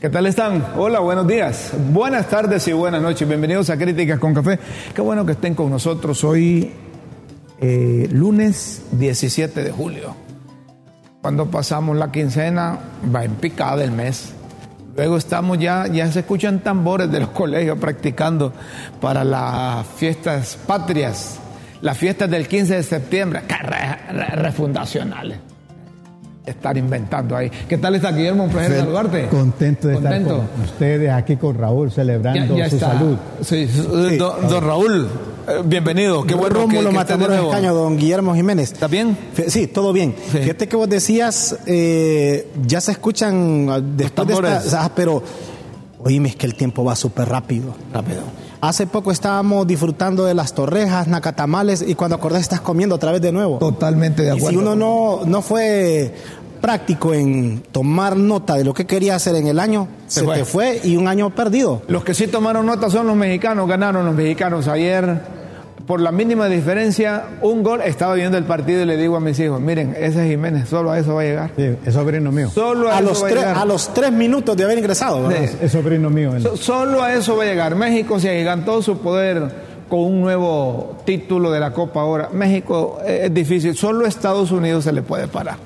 ¿Qué tal están? Hola, buenos días. Buenas tardes y buenas noches. Bienvenidos a Críticas con Café. Qué bueno que estén con nosotros hoy, eh, lunes 17 de julio. Cuando pasamos la quincena, va en picada el mes. Luego estamos ya, ya se escuchan tambores de los colegios practicando para las fiestas patrias, las fiestas del 15 de septiembre, refundacionales estar inventando ahí. ¿Qué tal está Guillermo? Un placer saludarte. Contento de Contento. estar con ustedes aquí con Raúl celebrando su está. salud. Sí, don, don Raúl, eh, bienvenido. Qué bueno que, Rómulo que Matamoros nuevo. Escaño, don Guillermo Jiménez. ¿Está bien? Sí, todo bien. Sí. Fíjate que vos decías, eh, ya se escuchan ah, después de esta, ah, pero oíme, es que el tiempo va súper rápido. Rápido. Hace poco estábamos disfrutando de las torrejas, nacatamales, y cuando acordás estás comiendo otra vez de nuevo. Totalmente de Y acuerdo. si uno no, no fue práctico en tomar nota de lo que quería hacer en el año, Se se, fue. te fue y un año perdido. Los que sí tomaron nota son los mexicanos, ganaron los mexicanos ayer. Por la mínima diferencia, un gol. Estaba viendo el partido y le digo a mis hijos, miren, ese es Jiménez, solo a eso va a llegar. Sí, es sobrino mío. Solo a, los, va a tres, llegar. a los tres minutos de haber ingresado, ¿verdad? Sí. Es sobrino mío. él. So- Solo a eso va a llegar. México se agigantó su poder con un nuevo título de la Copa ahora. México eh, es difícil. Solo Estados Unidos se le puede parar.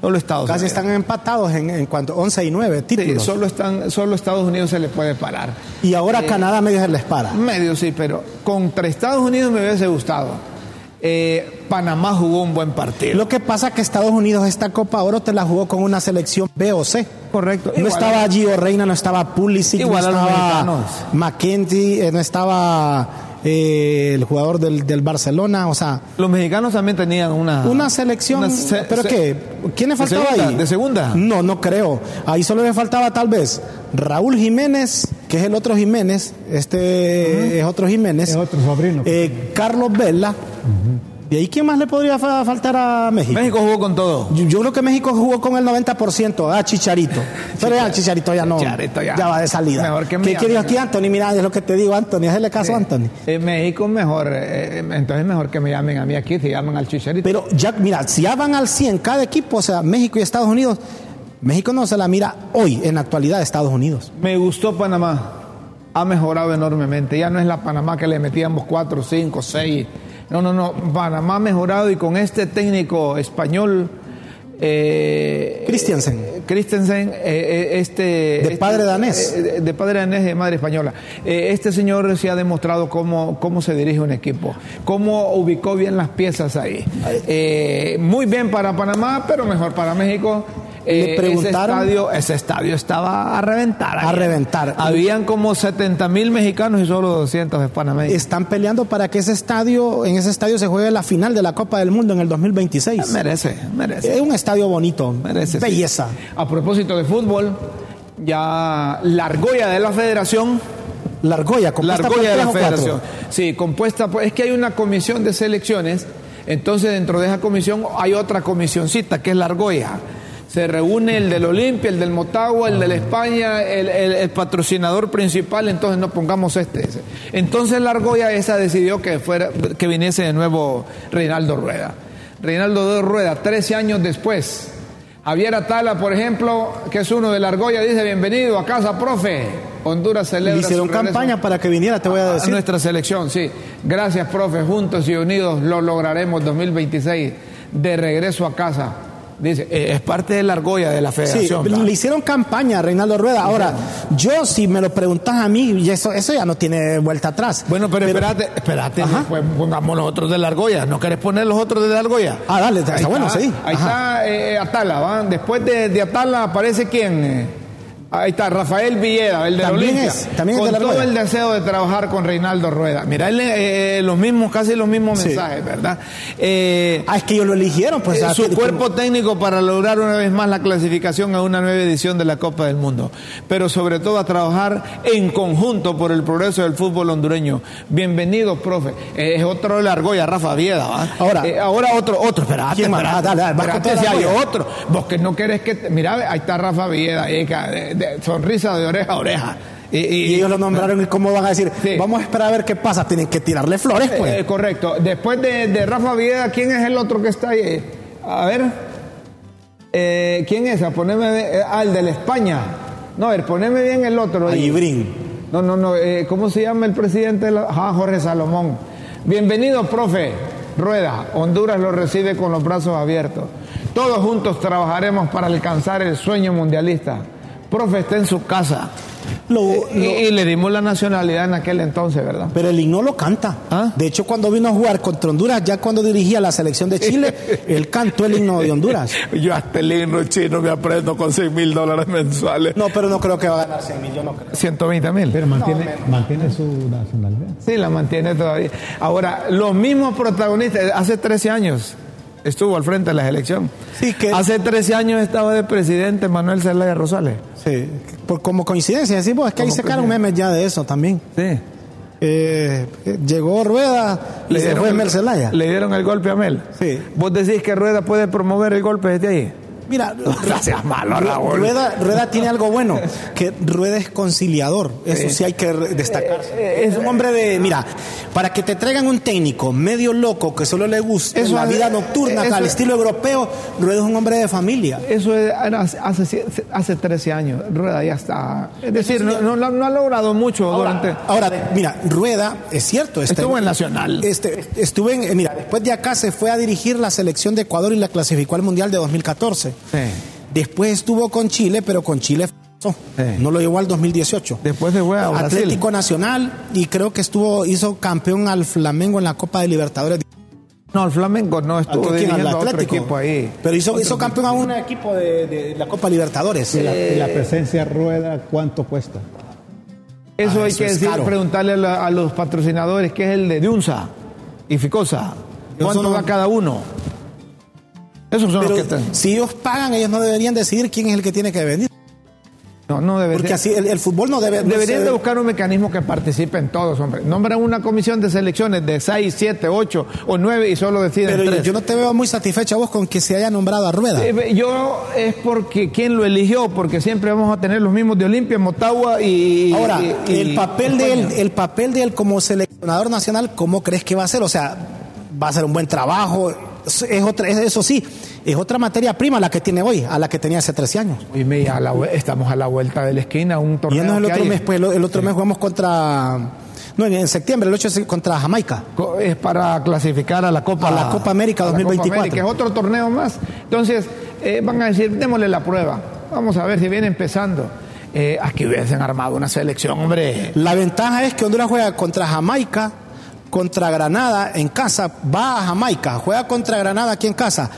Solo Estados Casi Unidos. están empatados en, en cuanto 11 y 9 Sí, títulos. solo, están, solo Estados Unidos se le puede parar. y ahora Canadá medio se les para. Medio sí, pero contra Estados Unidos me hubiese gustado. Eh, Panamá jugó un buen partido. Lo que pasa que Estados Unidos esta Copa Oro te la jugó con una selección B o C. Correcto. No Igual- estaba Gio Reina, no estaba Pulisic, Igual no a los estaba. McKenzie, eh, no estaba eh, el jugador del, del Barcelona, o sea, Los mexicanos también tenían una... una selección. una se- ¿Pero se- qué? ¿Quién le de faltaba segunda, ahí? ¿De segunda? No, no creo. Ahí solo le faltaba tal vez Raúl Jiménez, que es el otro Jiménez, este es otro Jiménez. Es otro sobrino. Eh, Carlos Vela. ¿Y ahí quién más le podría fa- faltar a México? México jugó con todo. Yo, yo creo que México jugó con el 90%, a Chicharito. Pero ya Chicharito ya no. Chicharito ya. va de salida. Mejor que ¿Qué ¿no? aquí, Anthony? Mira, es lo que te digo, Anthony. Hazle caso a Anthony. Eh, México mejor, eh, eh, entonces mejor que me llamen a mí aquí, se llaman al Chicharito. Pero ya, mira, si ya van al 100 cada equipo, o sea, México y Estados Unidos, México no se la mira hoy, en la actualidad, de Estados Unidos. Me gustó Panamá. Ha mejorado enormemente. Ya no es la Panamá que le metíamos 4, 5, 6. No, no, no. Panamá ha mejorado y con este técnico español. Eh, Christiansen. Christensen, eh, eh, este. De este- padre danés. eh, de- padre danés, de madre española. Eh, este señor se ha demostrado cómo, cómo se dirige un equipo, cómo ubicó bien las piezas ahí. Muy bien para Panamá, pero mejor para México. Le preguntaron- ese estadio, ese estadio estaba a reventar. A reventar. Habían como 70 mil mexicanos y solo 200 de panameños. Están peleando para que ese estadio, en ese estadio se juegue la final de la Copa del Mundo en el 2026. Merece, merece. Es un estadio bonito, merece sí. A propósito de fútbol, ya la argolla de la federación La argolla, La compuesta por de la cuatro. federación. Sí, compuesta por. Es que hay una comisión de selecciones, entonces dentro de esa comisión hay otra comisioncita que es la argolla. Se reúne el del Olimpia, el del Motagua, el de la España, el, el- el patrocinador principal, entonces no pongamos este. ese. Entonces la argolla esa decidió que fuera, que viniese de nuevo Reinaldo Rueda. Reinaldo Rueda, 13 años después. Javier Atala, por ejemplo, que es uno de la argolla, dice bienvenido a casa, profe. Honduras celebra. Le hicieron su campaña para que viniera, te voy a a decir. nuestra selección, sí. Gracias, profe. Juntos y unidos lo lograremos 2026 de regreso a casa. Dice, eh, es parte de la argolla de la Sí, federación. ¿va? le hicieron campaña a Reinaldo Rueda. Ahora, yo si me lo preguntas a mí, y eso, eso ya no tiene vuelta atrás. Bueno, pero, espérate, espérate, Ajá. pues pongamos los otros de la argolla. ¿No querés poner los otros de la argolla? Ah, dale, está bueno, sí. Ahí Ajá. está eh, Atala, ¿va? Después de, de Atala aparece quién? Eh, Ahí está, Rafael Villeda, el de También Olimpia, es, también es con de la todo Rueda. el deseo de trabajar con Reinaldo Rueda. Mira, él, eh, los mismos, casi los mismos Sí. mensajes, ¿verdad? Eh, Ah, es que ellos lo eligieron, pues. eh, su que- cuerpo técnico para lograr una vez más la clasificación a una nueva edición de la Copa del Mundo, pero sobre todo a trabajar en conjunto por el progreso del fútbol hondureño. Bienvenido, profe. Eh, es otro de la argolla, Rafa Vieda. ¿va? Ahora- Eh, ahora otro, otro, espérate, Ah, dale, dale, toda si hay otro. Vos que no querés que, te- mira, ahí está Rafa Vieda, ca- de- sonrisa de oreja a oreja. Y, y- Y ellos lo nombraron y cómo van a decir, Sí. vamos a esperar a ver qué pasa, tienen que tirarle flores, pues. Eh, correcto. Después de, de Rafa Vieda, ¿quién es el otro que está ahí? A ver. Eh, ¿Quién es? A Poneme, eh, ah, el de la España. No, a ver, poneme bien el otro. Ibrín. No, no, no. eh, ¿Cómo se llama el presidente? de la- Ah, Jorge Salomón. Bienvenido, profe. Rueda, Honduras lo recibe con los brazos abiertos. Todos juntos trabajaremos para alcanzar el sueño mundialista. Profe está en su casa. Lo- Y, y le dimos la nacionalidad en aquel entonces, ¿verdad? Pero el himno lo canta. ¿Ah? De hecho, cuando vino a jugar contra Honduras, ya cuando dirigía la selección de Chile, él cantó el himno de Honduras. Yo hasta el himno chino me aprendo con 6 mil dólares mensuales. No, pero no creo que va a ganar 100 mil, yo no creo. 120 mil. Pero mantiene, mantiene su nacionalidad. Sí, la mantiene todavía. Ahora, los mismos protagonistas, hace 13 años estuvo al frente de la elección. Sí, que- Hace 13 años estaba de presidente Manuel Zelaya Rosales. Sí, por, como coincidencia, decimos, es que ahí Como sacaron memes ya de eso también. Sí. Eh, llegó Rueda y se fue el, Mercelaya. le dieron el golpe a Mel. Sí. ¿Vos decís que Rueda puede promover el golpe desde ahí? Mira, Gracias, malo, Raúl. Rueda, Rueda tiene algo bueno, que Rueda es conciliador, eso sí hay que destacar. Eh, Es un hombre de, mira, para que te traigan un técnico medio loco que solo le guste Eso la es- vida nocturna eso al es- estilo europeo, Rueda es un hombre de familia. Eso era hace, hace, hace 13 años. Rueda ya está. Es decir, no, no, no ha logrado mucho durante. Ahora, mira, Rueda, es cierto. este- Estuvo en Nacional. Este, estuvo en, eh, mira, después de acá se fue a dirigir la selección de Ecuador y la clasificó al Mundial de 2014. Sí. Después estuvo con Chile, pero con Chile. Sí. no lo llevó al 2018. Después se fue a Brasil. Atlético Nacional y creo que estuvo hizo campeón al Flamengo en la Copa de Libertadores. No, el Flamengo no estuvo ¿A quién? dirigiendo Al a otro Atlético. equipo ahí. Pero hizo, hizo campeón a un equipo de, de la Copa Libertadores. Y la, y la presencia rueda, ¿cuánto cuesta? Eso Ah, hay eso que es decir, caro. preguntarle a, la- a los patrocinadores, que es el de Dunsa y Ficosa. ¿Cuánto no- da cada uno? Esos son Pero los que te- si ellos pagan, ellos no deberían decidir quién es el que tiene que venir. No, no deberían. Porque así el, el fútbol no debe. no Deberían se- de buscar un mecanismo que participen todos, hombre. Nombran una comisión de selecciones de 6, 7, 8 o 9 y solo deciden Pero yo, tres. yo no te veo muy satisfecha vos con que se haya nombrado a Rueda. Eh, Yo es porque quién lo eligió, porque siempre vamos a tener los mismos de Olimpia, Motagua y. Ahora, y- y- el papel de él, el papel de él como seleccionador nacional, ¿cómo crees que va a ser? O sea, va a ser un buen trabajo. Es otra, es- eso sí, es otra materia prima la que tiene hoy, a la que tenía hace 13 años. Y mira, a la vue- estamos a la vuelta de la esquina, un Y torneo. ya no es el que otro hay. mes, pues el, otro mes jugamos contra. No, en, septiembre, el 8 es contra Jamaica. Es para clasificar a la Copa A la Copa América a la Copa 2024. América, es otro torneo más. Entonces, eh, van a decir, démosle la prueba. Vamos a ver si viene empezando. Eh, aquí hubiesen armado una selección, hombre. La ventaja es que Honduras juega contra Jamaica, contra Granada en casa, va a Jamaica, juega contra Granada aquí en casa,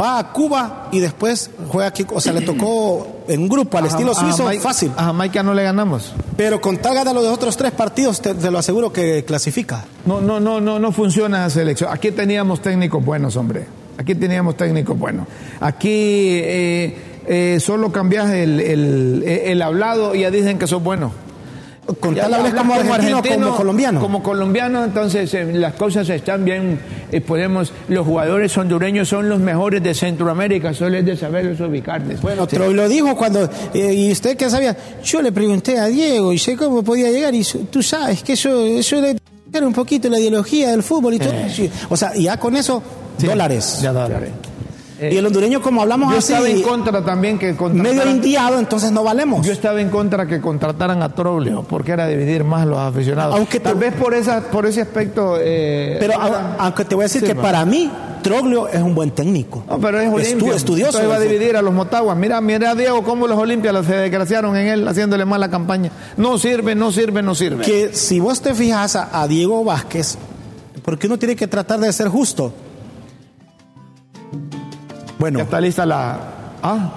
va a Cuba y después juega aquí, o sea, le tocó en grupo al A estilo Jam- a suizo, Jamaica- fácil. A Jamaica no le ganamos. Pero con tal gana los otros tres partidos, te, te lo aseguro que clasifica. No, no, no, no, no funciona esa selección. Aquí teníamos técnicos buenos, hombre. Aquí teníamos técnicos buenos. Aquí eh, eh, solo cambias el, el- el hablado y ya dicen que sos bueno. Con Ya tal hablas como argentino como colombiano. Como colombiano, entonces eh, las cosas están bien. eh, podemos, los jugadores hondureños son los mejores de Centroamérica, solo es de saberlos ubicarles. Bueno, Sí. Lo dijo cuando, eh, y usted qué sabía, yo le pregunté a Diego y sé cómo podía llegar y tú sabes que eso, eso le era un poquito la ideología del fútbol y todo. O sea, y ya con eso, dólares. Ya dólares. Y el hondureño, como hablamos Yo así, estaba en contra también que medio indiado, entonces no valemos. Yo estaba en contra que contrataran a Troglio, porque era dividir más los aficionados. Aunque Tal te- vez por esa, por ese aspecto. eh, Pero a- aunque te voy a decir Sí, que para mí, Troglio es un buen técnico. No, pero es Estu- estudioso. Entonces va a dividir a los Motaguas. Mira, mira a Diego cómo los Olimpias se desgraciaron en él haciéndole mala campaña. No sirve, no sirve, no sirve. que si vos te fijas a, a Diego Vázquez, porque uno tiene que tratar de ser justo. Bueno, Ya está lista la. Ah,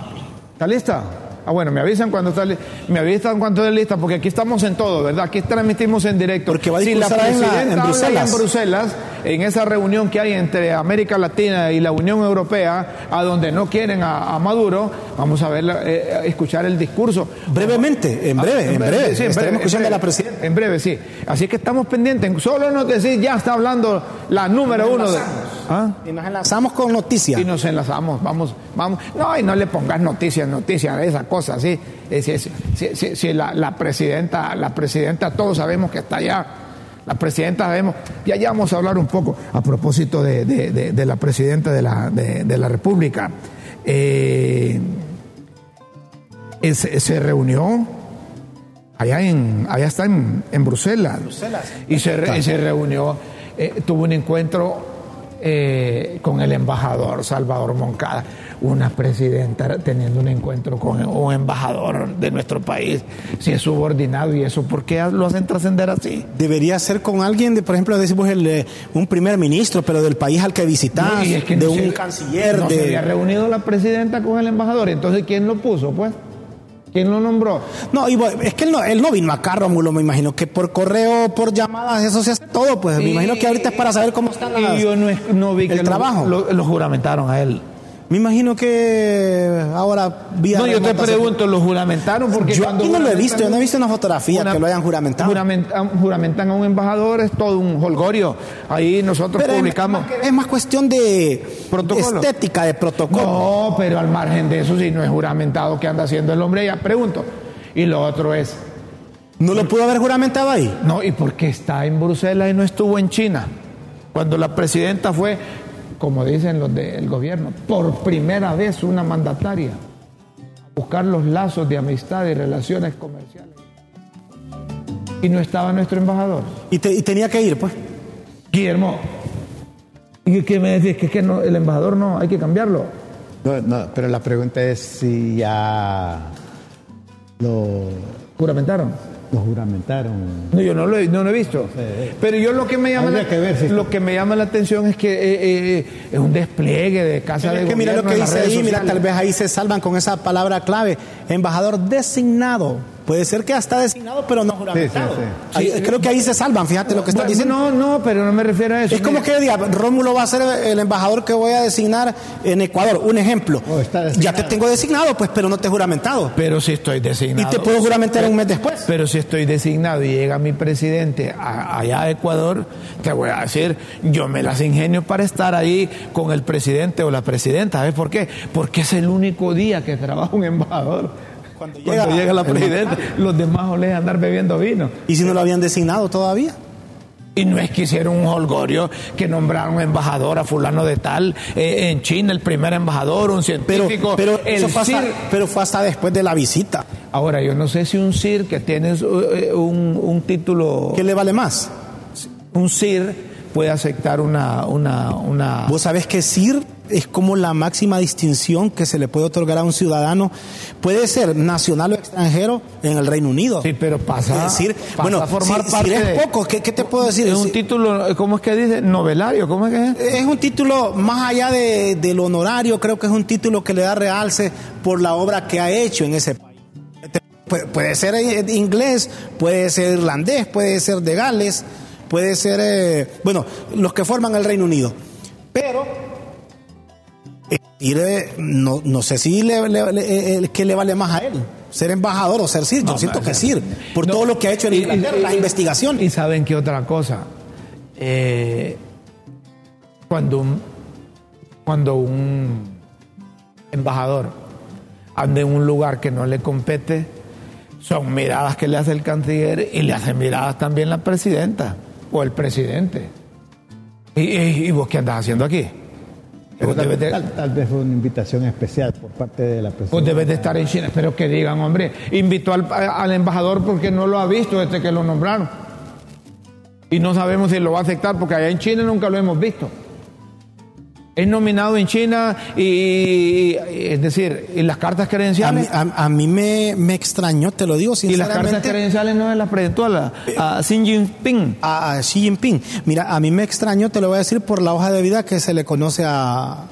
¿está lista? Ah, bueno, me avisan cuando está li- me avisan cuando esté lista, porque aquí estamos en todo, ¿verdad? Aquí transmitimos en directo. Porque va a si la discursar en la- presidenta en Bruselas. en Bruselas, en esa reunión que hay entre América Latina y la Unión Europea, a donde no quieren a, a Maduro, vamos a ver, eh, escuchar el discurso. Brevemente, en breve, Ah, en breve. sí, en Estaremos breve, en escuchando a la breve. presidenta. En breve, sí. Así que estamos pendientes. Solo nos decís, ya está hablando la número uno de. ¿Ah? Y nos enlazamos con noticias. Y nos enlazamos, vamos, vamos. No, y no le pongas noticias, noticias, esa cosa, sí. Es- es- Si, si- si la, la presidenta, la presidenta, todos sabemos que está allá. La presidenta sabemos, ya ya vamos a hablar un poco a propósito de, de- de- de la presidenta de la, de, de la República. Eh, eh, se, reunió allá en allá está en, en Bruselas, y se, y se reunió eh, tuvo un encuentro eh, con el embajador Salvador Moncada una presidenta teniendo un encuentro con un embajador de nuestro país si es subordinado y eso ¿por qué lo hacen trascender así? Debería ser con alguien, de, por ejemplo, decimos el, eh, un primer ministro, pero del país al que visitas, No, y es que de no un se- canciller, no se había reunido la presidenta con el embajador entonces ¿quién lo puso pues? ¿Quién lo nombró? No, y es que él no, él no vino acá, Rómulo, me imagino que por correo, por llamadas, eso se hace todo, pues me imagino que ahorita es para saber cómo están las... Y yo no, no vi el que trabajo. Lo, lo juramentaron a él. Me imagino que ahora vía No, yo te pregunto, ¿lo juramentaron? Porque Yo cuando aquí no lo he visto, yo no he visto una fotografía que lo hayan juramentado. juramentan, juramentan a un embajador, es todo un holgorio. Ahí nosotros Pero publicamos. Es, más, que- es más cuestión de Protocolo. estética, de protocolo. No, pero al margen de eso, si no es juramentado, ¿qué anda haciendo el hombre? Ya pregunto. Y lo otro es, ¿No lo pudo haber juramentado ahí? no, ¿y por qué está en Bruselas y no estuvo en China? Cuando la presidenta fue, como dicen los del gobierno, por primera vez una mandataria a buscar los lazos de amistad y relaciones comerciales. Y no estaba nuestro embajador. Y, te- y tenía que ir, pues. Guillermo, ¿y qué me decís? Que, es que no, el embajador no, hay que cambiarlo. No, no, pero la pregunta es si ya lo, ¿Juramentaron? Lo juramentaron. No, yo no lo, he, no lo he visto. Pero yo lo que me llama, la, que ver si- lo que me llama la atención es que eh, eh, es un despliegue de casa Pero de es que mira lo que dice ahí, mira, tal vez ahí se salvan con esa palabra clave. Embajador designado. Puede ser que ya está designado, pero no juramentado. Sí, sí, Ahí- creo que ahí se salvan, fíjate lo que están Bueno, diciendo. No, no, pero no me refiero a eso. Es como que diga, Rómulo va a ser el embajador que voy a designar en Ecuador. Un ejemplo. Oh, ya te tengo designado, pues, pero no te he juramentado. Pero si estoy Y designado. te puedo juramentar un mes después. Pero si estoy designado y llega mi presidente a- allá a Ecuador, te voy a decir, yo me las ingenio para estar ahí con el presidente o la presidenta. ¿Sabes por qué? Porque es el único día que trabaja un embajador. Cuando Cuando llega llega, la presidenta, los demás olés andar bebiendo vino. ¿Y si no lo habían designado todavía? Y no es que hicieron un holgorio que nombraron embajador a fulano de tal eh, en China, el primer embajador, un científico. pero, el eso fue hasta, CIR. pero fue hasta después de la visita. Ahora, yo no sé si un CIR que tiene eh, un, un título, ¿Qué le vale más? un CIR puede aceptar una, una, una Vos sabés que CIR es como la máxima distinción que se le puede otorgar a un ciudadano. Puede ser nacional o extranjero en el Reino Unido. Sí, pero pasa, Es decir, pasa bueno, a formar si- parte si es de- poco, ¿qué, qué te puedo decir? Es un título, ¿cómo es que dice? Novelario, ¿cómo es que es? es un título más allá de, del honorario, creo que es un título que le da realce por la obra que ha hecho en ese país. Pu- Puede ser inglés, puede ser irlandés, puede ser de Gales, puede ser, eh, bueno, los que forman el Reino Unido. Pero, eh, eh, no, no sé si le, le- le- eh, qué le vale más a él, ser embajador o ser CIR. Yo siento no, que CIR, por todo lo que ha hecho en Inglaterra, las investigaciones. Y saben qué otra cosa. Eh, cuando un, cuando un embajador anda en un lugar que no le compete, son miradas que le hace el canciller y le hacen miradas también la presidenta o el presidente. ¿Y, y- y vos qué andas haciendo aquí? Tal, debes de- tal- tal vez fue una invitación especial por parte de la presidenta. debes de estar en China. Pero que digan, hombre, invitó al, al embajador porque no lo ha visto desde que lo nombraron. Y no sabemos si lo va a aceptar porque allá en China nunca lo hemos visto. Es nominado en China y, es decir, y las cartas A mí, credenciales. a- a mí me, me extrañó, te lo digo y las cartas sinceramente. credenciales no se las presentó a, la- a Xi Jinping. a, a Xi Jinping. Mira, a mí me extrañó, te lo voy a decir, por la hoja de vida que se le conoce a,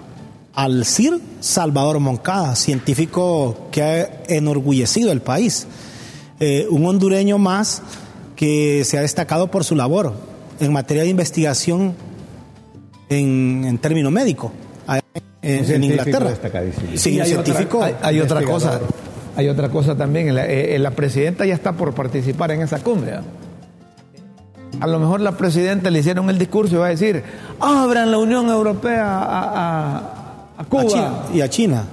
al CIR Salvador Moncada, científico que ha enorgullecido el país. Eh, un hondureño más que se ha destacado por su labor en materia de investigación en, en término médico en, en Inglaterra. Sí, hay científico. Otra, hay, hay otra cosa. Hay otra cosa también. La, eh, la, presidenta ya está por participar en esa cumbre. A lo mejor la presidenta le hicieron el discurso y va a decir: abran la Unión Europea a, a, a Cuba. China, y a China.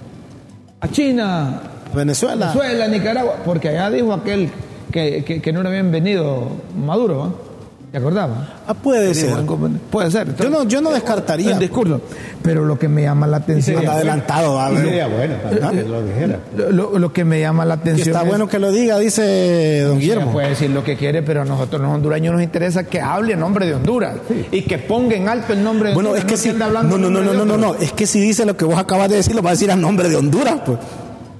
A China. Venezuela. Venezuela, Nicaragua. Porque allá dijo aquel que, que, que no era bienvenido Maduro. ¿eh? ¿Te acordabas? Ah, puede ser. Puede ser. Yo no, yo no descartaría. El discurso. Pero lo que me llama la atención. Está adelantado, a ver. Sería bueno también que lo dijera. Lo, lo, que me llama la atención. está es, bueno que lo diga, dice don Guillermo. Puede decir lo que quiere, pero a nosotros los hondureños nos interesa que hable en nombre de Honduras sí. y que ponga en alto el nombre de bueno, Honduras. Bueno, es que no si. hablando No, no, no, no, no, no, Es que si dice lo que vos acabas de decir, lo va a decir a nombre de Honduras, pues.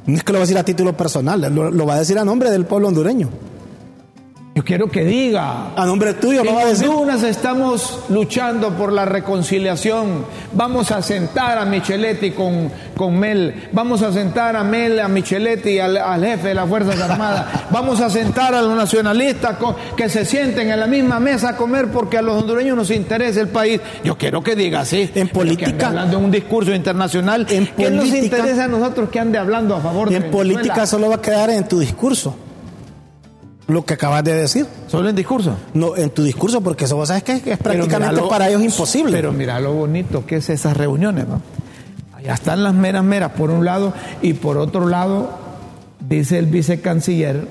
No es que lo va a decir a título personal, lo, lo va a decir a nombre del pueblo hondureño. Yo quiero que diga. A nombre tuyo, lo va a decir. Honduras estamos luchando por la reconciliación. Vamos a sentar a Micheletti con, con Mel. Vamos a sentar a Mel, a Micheletti, al, al jefe de las Fuerzas Armadas. Vamos a sentar a los nacionalistas con, que se sienten en la misma mesa a comer porque a los hondureños nos interesa el país. Yo quiero que diga así. En política. hablando de un discurso internacional. En ¿Qué política, nos interesa a nosotros que ande hablando a favor y de en Venezuela? política solo va a quedar en tu discurso. Lo que acabas de decir. ¿Solo en discurso? No, en tu discurso, porque eso vos sabes que es, es prácticamente lo, para ellos imposible. Pero mira lo bonito que es esas reuniones, ¿no? Allá están las meras meras, por un lado, y por otro lado, dice el vicecanciller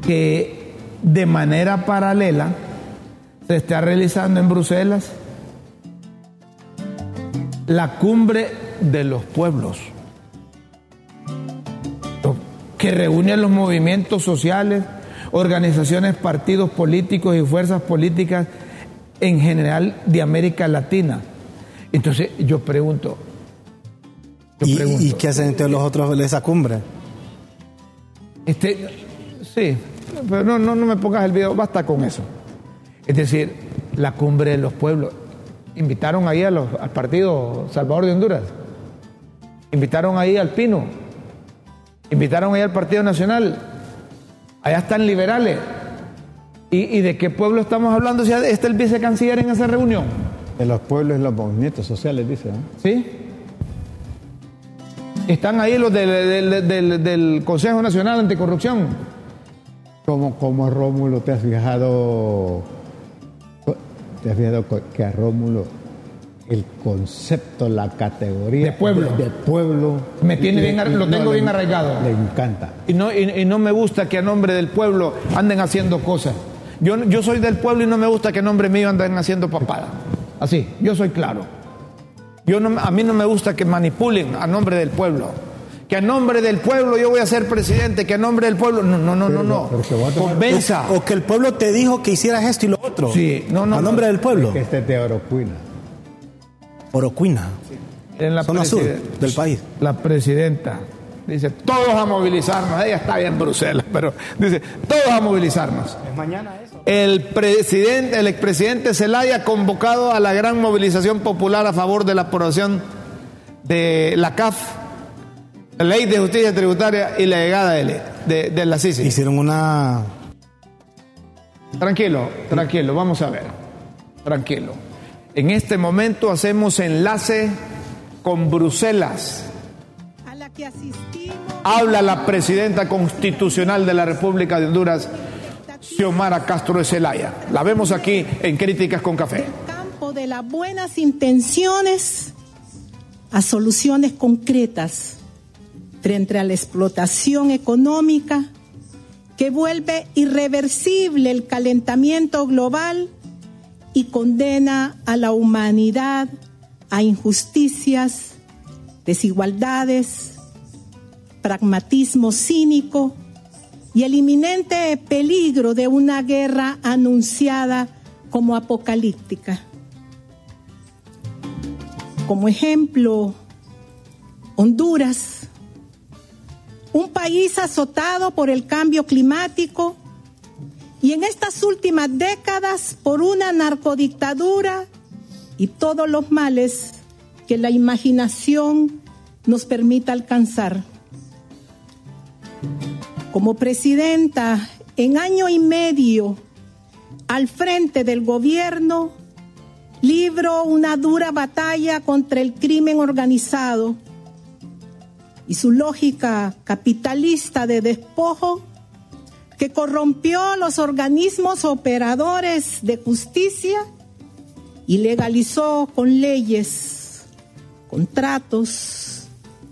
que de manera paralela se está realizando en Bruselas la cumbre de los pueblos que reúne a los movimientos sociales, organizaciones, partidos políticos y fuerzas políticas en general de América Latina. Entonces yo pregunto. Yo ¿Y, pregunto ¿Y, qué hacen entre los otros de esa cumbre? Este, sí, pero no, no, no me pongas el video, basta con eso. Es decir, la cumbre de los pueblos. Invitaron ahí a los, al partido Salvador de Honduras. Invitaron ahí al Pino. Invitaron ahí al Partido Nacional. Allá están liberales. ¿Y, ¿Y, de qué pueblo estamos hablando? Si está el vicecanciller en esa reunión. De los pueblos y los movimientos sociales, dice. Sí. Están ahí los del, del, del, del Consejo Nacional Anticorrupción. Como, como a Rómulo, ¿te has fijado? ¿Te has fijado que a Rómulo el concepto, la categoría de pueblo, de, de pueblo me tiene bien, lo tengo no, bien le, arraigado. Le encanta. Y no, y, y no me gusta que a nombre del pueblo anden haciendo cosas. Yo, yo soy del pueblo y no me gusta que a nombre mío anden haciendo papada. Así, yo soy claro. Yo no, a mí no me gusta que manipulen a nombre del pueblo. Que a nombre del pueblo yo voy a ser presidente, que a nombre del pueblo. No, no, no, pero, no, no. Tomar... Convenza. O, o, que el pueblo te dijo que hicieras esto y lo otro. Sí, no, no. A nombre no. del pueblo. Es que este es de Orocuina. Orocuina. Sí. En la zona sur del país. La presidenta dice, todos a movilizarnos. Ella está bien en Bruselas, pero dice, todos a movilizarnos. Es mañana eso. El presidente, el expresidente Zelaya ha convocado a la gran movilización popular a favor de la aprobación de la CAF, la Ley de Justicia Tributaria y la llegada de, de, de la CICI. Hicieron una... Tranquilo, tranquilo, vamos a ver. Tranquilo. En este momento hacemos enlace con Bruselas. A la que asistimos. Habla la presidenta constitucional de la República de Honduras, Xiomara Castro de Celaya. La vemos aquí en Críticas con Café. Del campo de las buenas intenciones a soluciones concretas frente a la explotación económica que vuelve irreversible el calentamiento global y condena a la humanidad a injusticias, desigualdades, pragmatismo cínico y el inminente peligro de una guerra anunciada como apocalíptica. Como ejemplo, Honduras, un país azotado por el cambio climático y en estas últimas décadas por una narcodictadura y todos los males que la imaginación nos permita alcanzar. Como presidenta, en año y medio al frente del gobierno, libro una dura batalla contra el crimen organizado y su lógica capitalista de despojo que corrompió los organismos operadores de justicia y legalizó con leyes, contratos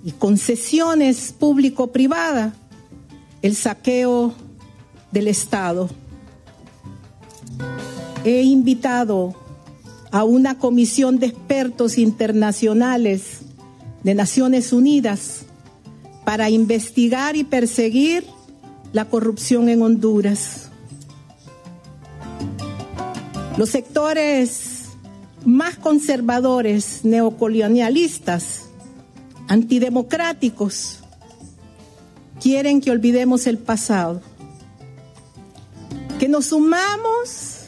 y concesiones público-privadas el saqueo del Estado. He invitado a una comisión de expertos internacionales de Naciones Unidas para investigar y perseguir la corrupción en Honduras. Los sectores más conservadores, neocolonialistas, antidemocráticos, quieren que olvidemos el pasado, que nos sumamos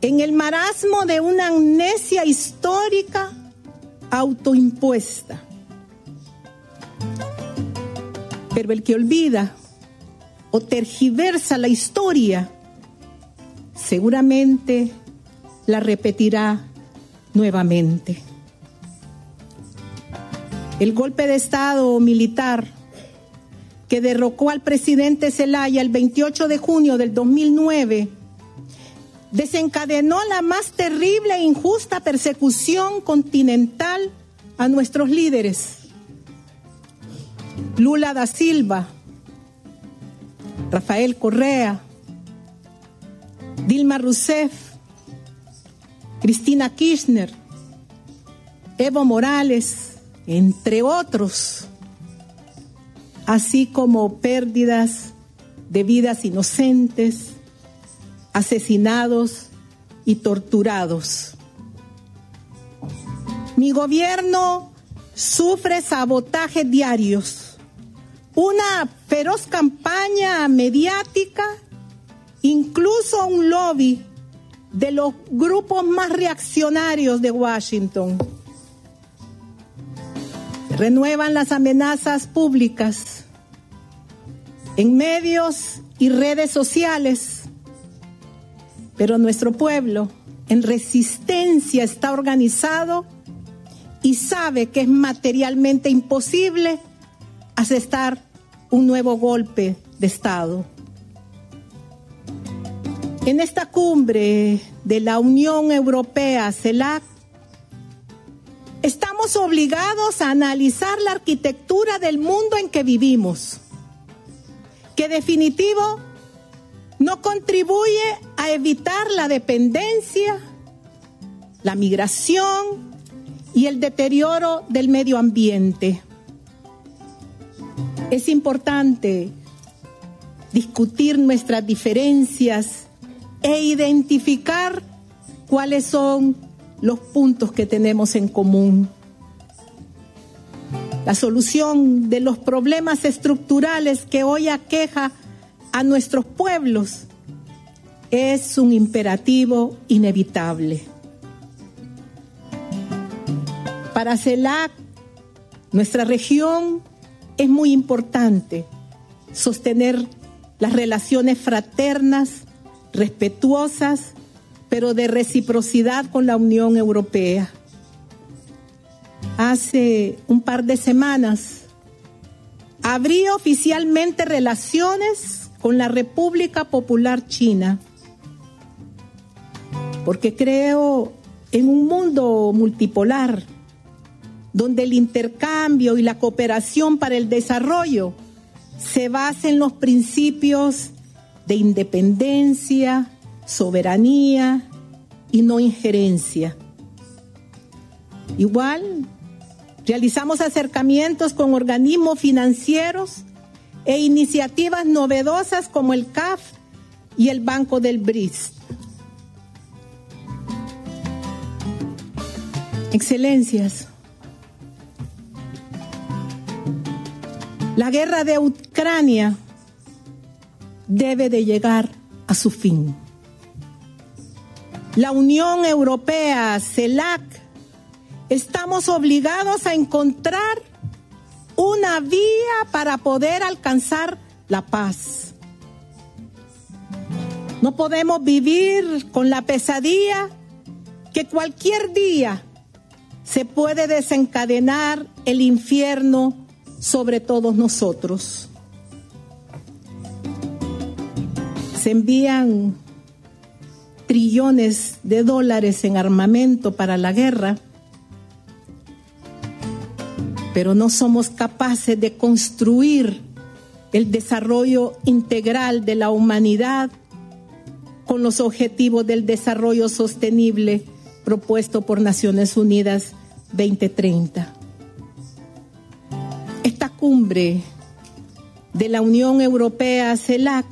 en el marasmo de una amnesia histórica autoimpuesta. Pero el que olvida o tergiversa la historia, seguramente la repetirá nuevamente. El golpe de Estado militar que derrocó al presidente Zelaya el 28 de junio del 2009 desencadenó la más terrible e injusta persecución continental a nuestros líderes. Lula da Silva, Rafael Correa, Dilma Rousseff, Cristina Kirchner, Evo Morales, entre otros, así como pérdidas de vidas inocentes, asesinados y torturados. Mi gobierno sufre sabotajes diarios, una feroz campaña mediática, incluso un lobby de los grupos más reaccionarios de Washington. Renuevan las amenazas públicas en medios y redes sociales pero nuestro pueblo en resistencia está organizado y sabe que es materialmente imposible asestar un nuevo golpe de Estado. En esta cumbre de la Unión Europea, CELAC, estamos obligados a analizar la arquitectura del mundo en que vivimos, que definitivo no contribuye a evitar la dependencia, la migración y el deterioro del medio ambiente. Es importante discutir nuestras diferencias e identificar cuáles son los puntos que tenemos en común. La solución de los problemas estructurales que hoy aqueja a nuestros pueblos es un imperativo inevitable. Para CELAC, nuestra región, es muy importante sostener las relaciones fraternas, respetuosas, pero de reciprocidad con la Unión Europea. Hace un par de semanas abrí oficialmente relaciones con la República Popular China, porque creo en un mundo multipolar, donde el intercambio y la cooperación para el desarrollo se basen en los principios de independencia, soberanía y no injerencia. Igual, realizamos acercamientos con organismos financieros e iniciativas novedosas como el CAF y el Banco del BRIS. Excelencias, la guerra de Ucrania debe de llegar a su fin. La Unión Europea, CELAC, estamos obligados a encontrar una vía para poder alcanzar la paz. No podemos vivir con la pesadilla que cualquier día se puede desencadenar el infierno sobre todos nosotros. Se envían trillones de dólares en armamento para la guerra, pero no somos capaces de construir el desarrollo integral de la humanidad con los objetivos del desarrollo sostenible propuesto por Naciones Unidas 2030. Cumbre de la Unión Europea, CELAC,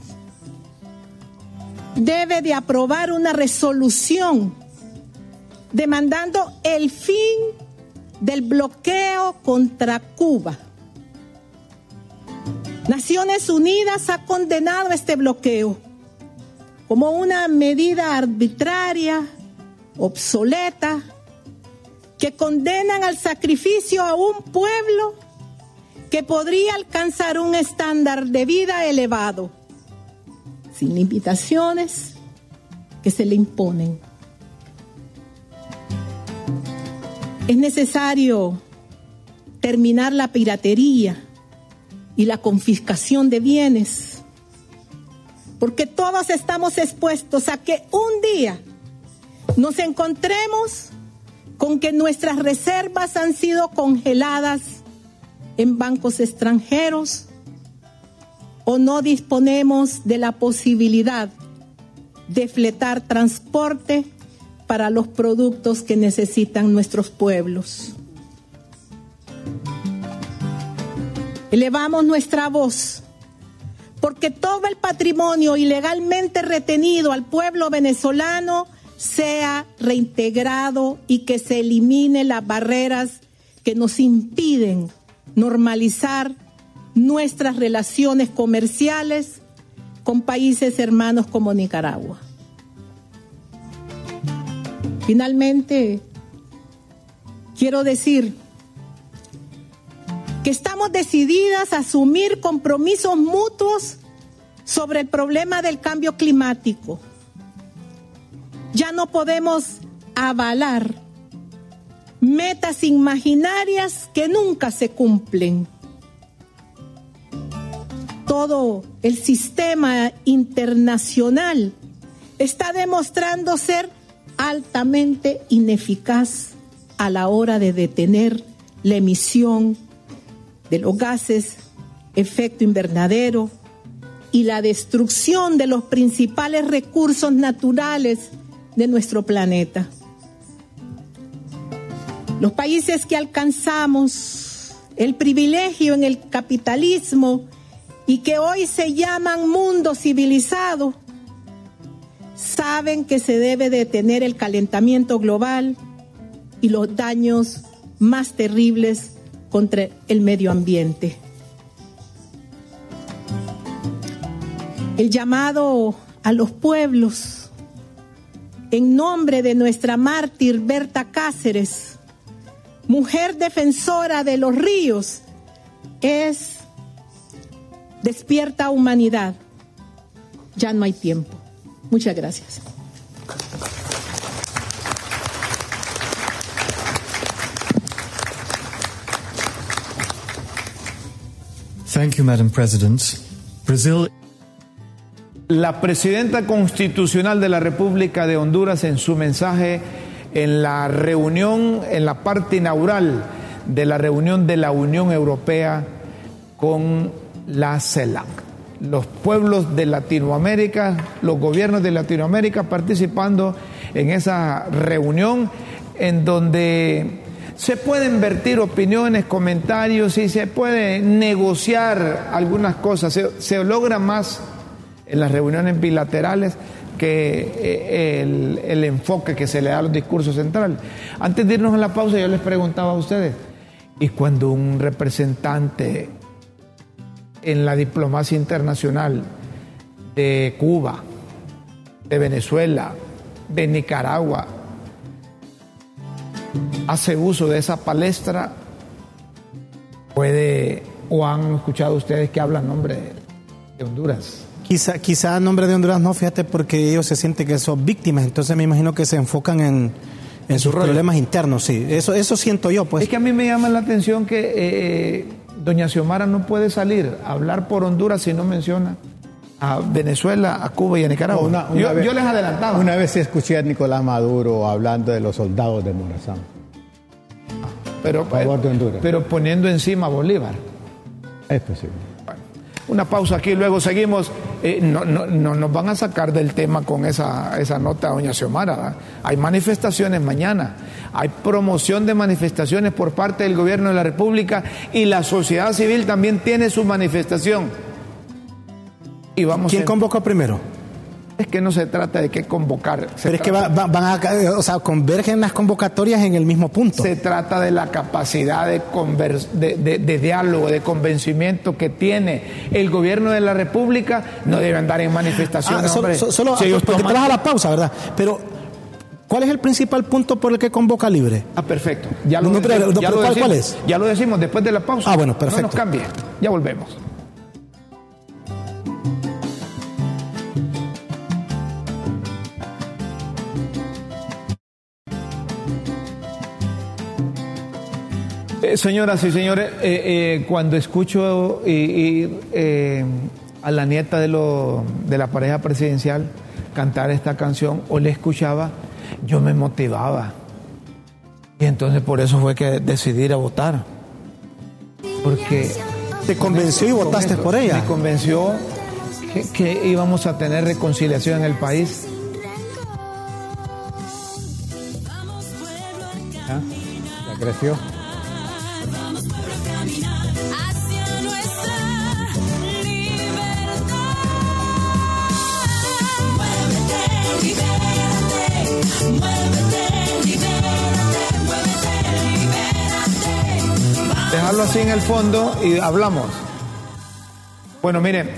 debe de aprobar una resolución demandando el fin del bloqueo contra Cuba. Naciones Unidas ha condenado este bloqueo como una medida arbitraria, obsoleta, que condenan al sacrificio a un pueblo que podría alcanzar un estándar de vida elevado, sin limitaciones que se le imponen. Es necesario terminar la piratería y la confiscación de bienes, porque todos estamos expuestos a que un día nos encontremos con que nuestras reservas han sido congeladas en bancos extranjeros o no disponemos de la posibilidad de fletar transporte para los productos que necesitan nuestros pueblos. Elevamos nuestra voz porque todo el patrimonio ilegalmente retenido al pueblo venezolano sea reintegrado y que se elimine las barreras que nos impiden normalizar nuestras relaciones comerciales con países hermanos como Nicaragua. Finalmente, quiero decir que estamos decididas a asumir compromisos mutuos sobre el problema del cambio climático ya no podemos avalar metas imaginarias que nunca se cumplen. Todo el sistema internacional está demostrando ser altamente ineficaz a la hora de detener la emisión de los gases efecto invernadero y la destrucción de los principales recursos naturales de nuestro planeta. Los países que alcanzamos el privilegio en el capitalismo y que hoy se llaman mundo civilizado, saben que se debe detener el calentamiento global y los daños más terribles contra el medio ambiente. El llamado a los pueblos en nombre de nuestra mártir Berta Cáceres, mujer defensora de los ríos, es despierta humanidad. Ya no hay tiempo. Muchas gracias. Thank you, Madam President. Brazil la presidenta constitucional de la República de Honduras en su mensaje en la reunión, en la parte inaugural de la reunión de la Unión Europea con la CELAC. Los pueblos de Latinoamérica, los gobiernos de Latinoamérica participando en esa reunión en donde se pueden vertir opiniones, comentarios y se puede negociar algunas cosas, se, se logra más en las reuniones bilaterales que eh, el, enfoque que se le da a los discursos centrales. Antes de irnos a la pausa, yo les preguntaba a ustedes, ¿y cuando un representante en la diplomacia internacional de Cuba, de Venezuela, de Nicaragua, hace uso de esa palestra puede, o han escuchado ustedes que hablan nombre de Honduras. Quizá, quizá nombre de Honduras no, fíjate, porque ellos se sienten que son víctimas, entonces me imagino que se enfocan en, en sus problemas internos, sí. Eso, eso siento yo, pues. Es que a mí me llama la atención que eh, doña Xiomara no puede salir a hablar por Honduras si no menciona a Venezuela, a Cuba y a Nicaragua. Una- una yo, vez- yo les adelantaba. Una vez escuché a Nicolás Maduro hablando de los soldados de Morazán. pero, a favor de Honduras. pero poniendo encima a Bolívar. Es posible. Una pausa aquí, luego seguimos. Eh, no, no, no nos van a sacar del tema con esa, esa nota, doña Xiomara. ¿verdad? Hay manifestaciones mañana, hay promoción de manifestaciones por parte del gobierno de la República y la sociedad civil también tiene su manifestación. Y vamos ¿Quién a- convocó primero? Es que no se trata de qué convocar. Pero es que va- va- van a, o sea, convergen las convocatorias en el mismo punto. Se trata de la capacidad de, convers- de, de- de diálogo, de convencimiento que tiene el gobierno de la República. No debe andar en manifestaciones. Ah, hombre. so- solo Si ellos porque toman- te vas a la pausa, ¿verdad? Pero, ¿cuál es el principal punto por el que convoca libre? Ah, perfecto. Ya lo, No, pero- decimos, no, ya pero lo ¿cuál- decimos. cuál es? Ya lo decimos después de la pausa. Ah, bueno, No perfecto. nos cambie. Ya volvemos. Eh, señoras y señores, eh, eh, cuando escucho y- y, eh, a la nieta de, lo- de la pareja presidencial cantar esta canción o le escuchaba, yo me motivaba. Y entonces por eso fue que decidí ir a votar. Porque Te convenció y votaste por ella. Me convenció que, que íbamos a tener reconciliación en el país. ¿Ah? Ya creció. Dejarlo así en el fondo y hablamos. Bueno, miren,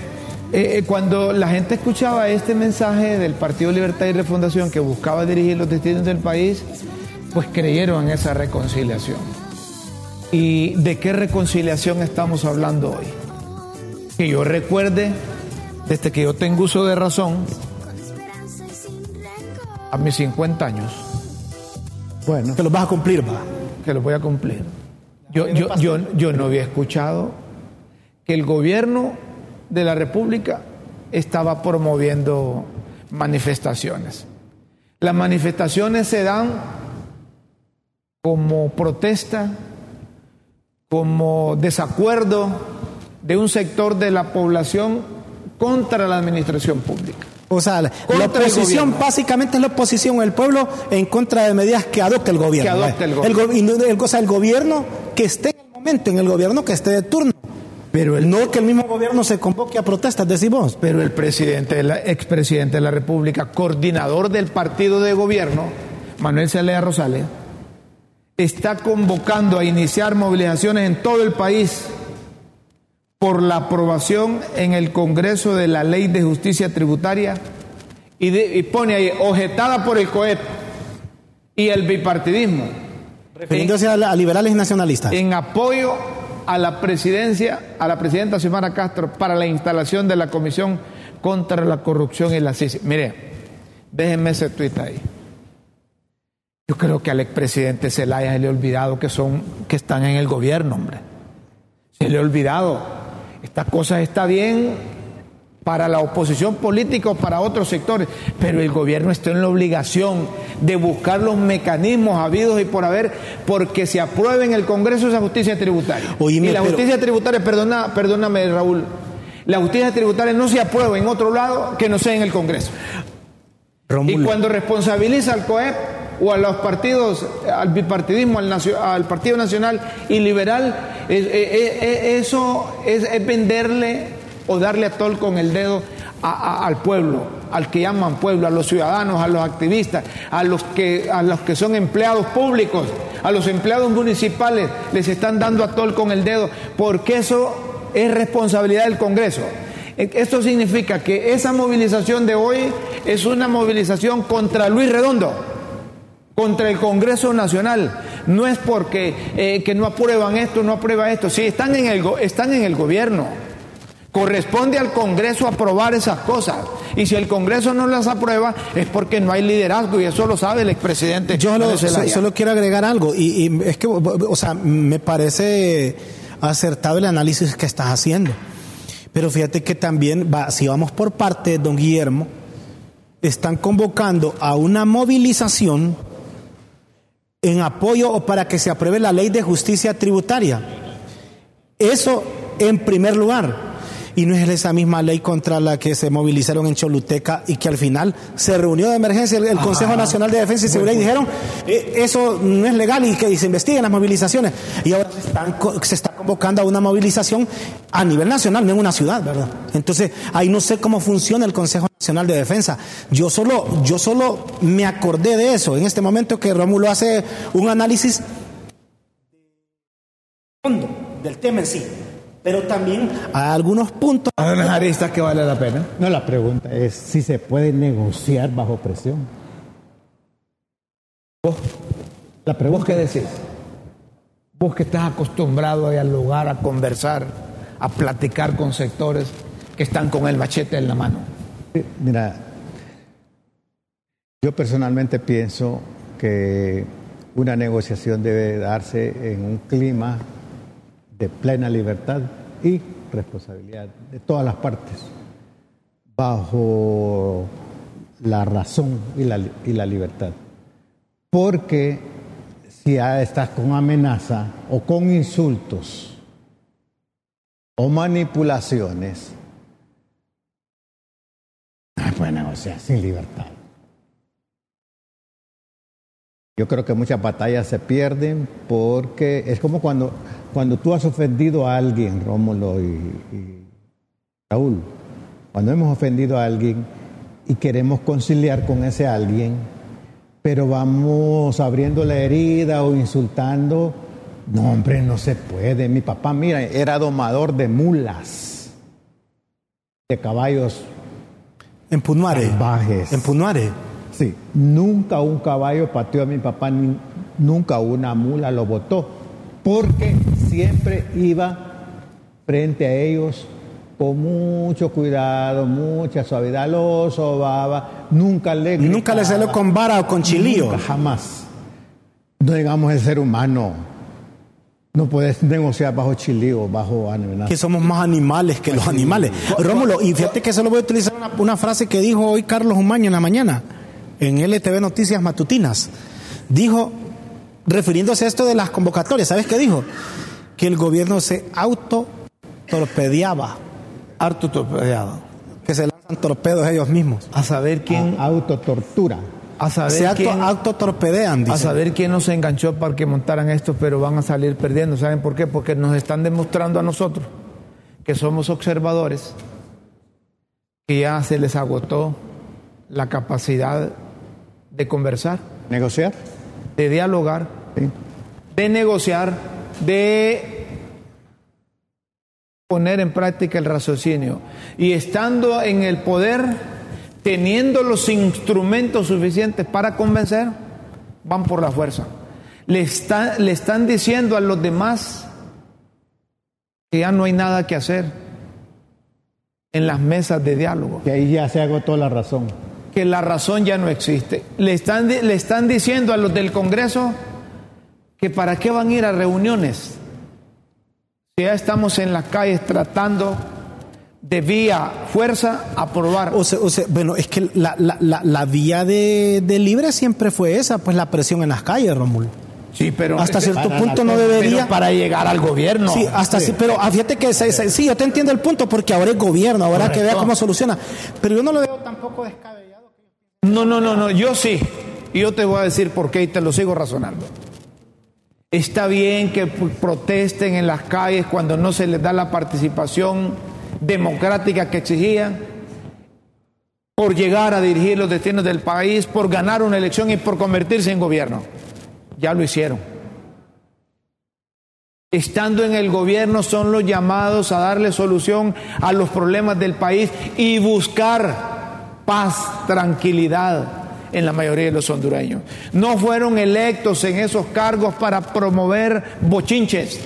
eh, eh, cuando la gente escuchaba este mensaje del Partido Libertad y Refundación que buscaba dirigir los destinos del país, pues creyeron en esa reconciliación. ¿Y de qué reconciliación estamos hablando hoy? Que yo recuerde, desde que yo tengo uso de razón, a mis 50 años, Bueno, Que los vas a cumplir, va. que lo voy a cumplir. Yo, yo, yo, yo no había escuchado que el gobierno de la República estaba promoviendo manifestaciones. Las manifestaciones se dan como protesta, como desacuerdo de un sector de la población contra la administración pública. O sea, la, Contra la el oposición básicamente es la oposición del pueblo en contra de medidas que adopte el gobierno. Que adopte el gobierno. go- y no- el, o sea, el gobierno que esté en el momento, en el gobierno que esté de turno. Pero el, No que el mismo gobierno se convoque a protestas, decís vos. Pero el presidente, de la, expresidente de la República, coordinador del partido de gobierno, Manuel Celea Rosales, está convocando a iniciar movilizaciones en todo el país por la aprobación en el Congreso de la Ley de Justicia Tributaria y, de- y pone ahí objetada por el COEP y el bipartidismo Refiriéndose a, a liberales y nacionalistas. en apoyo a la presidencia, a la presidenta Xiomara Castro para la instalación de la Comisión contra la Corrupción y la CICI. Mire, déjenme ese tuit ahí. Yo creo que al expresidente Zelaya se le ha olvidado que son, que están en el gobierno, hombre. Se le ha olvidado. Esta cosa está bien para la oposición política o para otros sectores, pero el gobierno está en la obligación de buscar los mecanismos habidos y por haber, porque se apruebe en el Congreso esa justicia tributaria. Oíme, y la pero- justicia tributaria, perdona, perdóname Raúl, la justicia tributaria no se aprueba en otro lado que no sea en el Congreso. Y Rómulo. cuando responsabiliza al COEP o a los partidos, al bipartidismo, al, al Partido Nacional y Liberal, eh, eh, eh, eso es, venderle o darle a tol con el dedo a- al pueblo, al que llaman pueblo, a los ciudadanos, a los activistas, a los que, a los que son empleados públicos, a los empleados municipales, les están dando a con el dedo, porque eso es responsabilidad del Congreso. Esto significa que esa movilización de hoy es una movilización contra Luis Redondo, contra el Congreso Nacional. No es porque eh, que no aprueban esto, no aprueba esto. Sí, están en, el, están en el gobierno. Corresponde al Congreso aprobar esas cosas. Y si el Congreso no las aprueba es porque no hay liderazgo y eso lo sabe el expresidente. Yo solo, quiero agregar algo y, y es que, o sea, me parece acertado el análisis que estás haciendo. Pero fíjate que también, va, si vamos por parte de don Guillermo, están convocando a una movilización en apoyo o para que se apruebe la ley de justicia tributaria. Eso en primer lugar. Y no es esa misma ley contra la que se movilizaron en Choluteca y que al final se reunió de emergencia el, el Consejo Nacional de Defensa y Seguridad y dijeron, "Eh, eso no es legal y que se investiguen las movilizaciones. Y ahora se, están se está convocando a una movilización a nivel nacional, no en una ciudad, ¿verdad? Entonces, ahí no sé cómo funciona el Consejo Nacional de Defensa. Yo solo, yo solo me acordé de eso en este momento que Rómulo hace un análisis del tema en sí. Pero también hay algunos puntos. Hay unas aristas que vale la pena. No, la pregunta es si se puede negociar bajo presión. ¿Vos, La ¿Vos pregunta qué decís? Vos que estás acostumbrado a dialogar, a conversar, a platicar con sectores que están con el machete en la mano. Mira, yo personalmente pienso que una negociación debe darse en un clima de plena libertad y responsabilidad de todas las partes, bajo la razón y la, y la libertad. Porque si estás con amenaza o con insultos o manipulaciones, no se puede negociar sin libertad. Yo creo que muchas batallas se pierden porque es como cuando, cuando tú has ofendido a alguien, Rómulo y, y Raúl, cuando hemos ofendido a alguien y queremos conciliar con ese alguien, pero vamos abriendo la herida o insultando, no hombre, no se puede. Mi papá, mira, era domador de mulas, de caballos En Punuare. salvajes. En Punuare. Sí, nunca un caballo pateó a mi papá, ni- nunca una mula lo botó, porque siempre iba frente a ellos con mucho cuidado, mucha suavidad, lo sobaba, nunca le Nunca le gritaba, salió con vara o con chilío. nunca, jamás. No digamos el ser humano, no puedes negociar bajo chilío, bajo amenaza. Que somos más animales que los animales. Rómulo, y fíjate que solo voy a utilizar una, una frase que dijo hoy Carlos Humaño en la mañana, en LTV Noticias Matutinas. Dijo, refiriéndose a esto de las convocatorias, ¿sabes qué dijo? Que el gobierno se autotorpedeaba, Harto torpedeado. que se lanzan torpedos ellos mismos. A saber quién, A- autotortura. a saber Se auto, quién, autotorpedean, a saber quién nos enganchó para que montaran esto, pero van a salir perdiendo. ¿Saben por qué? Porque nos están demostrando a nosotros que somos observadores, que ya se les agotó la capacidad de conversar, ¿Negociar? de dialogar, Sí. de negociar, de poner en práctica el raciocinio. Y estando en el poder, teniendo los instrumentos suficientes para convencer, van por la fuerza. Le, está- le están diciendo a los demás que ya no hay nada que hacer en las mesas de diálogo Que ahí ya se agotó la razón. Que la razón ya no existe. Le están, le están diciendo a los del Congreso que para qué van a ir a reuniones. Si ya estamos en las calles tratando de vía fuerza aprobar. O sea, o sea, bueno, es que la, la, la, la vía de, de libre siempre fue esa, pues la presión en las calles, Rómulo. sí, pero Hasta cierto para punto no pero debería. para llegar al gobierno. Sí, hasta sí, pero ah, fíjate que se- se- sí, yo te entiendo el punto porque ahora es gobierno, ahora que vea cómo soluciona. Pero yo no lo veo tampoco descabellado. No, no, no, no, yo sí. Yo te voy a decir por qué y te lo sigo razonando. Está bien que protesten en las calles cuando no se les da la participación democrática que exigían por llegar a dirigir los destinos del país, por ganar una elección y por convertirse en gobierno. Ya lo hicieron. Estando en el gobierno son los llamados a darle solución a los problemas del país y buscar paz, tranquilidad en la mayoría de los hondureños. No fueron electos en esos cargos para promover bochinches,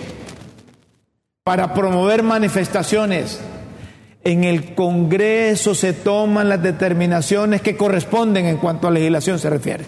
para promover manifestaciones. En el Congreso se toman las determinaciones que corresponden en cuanto a legislación se refiere.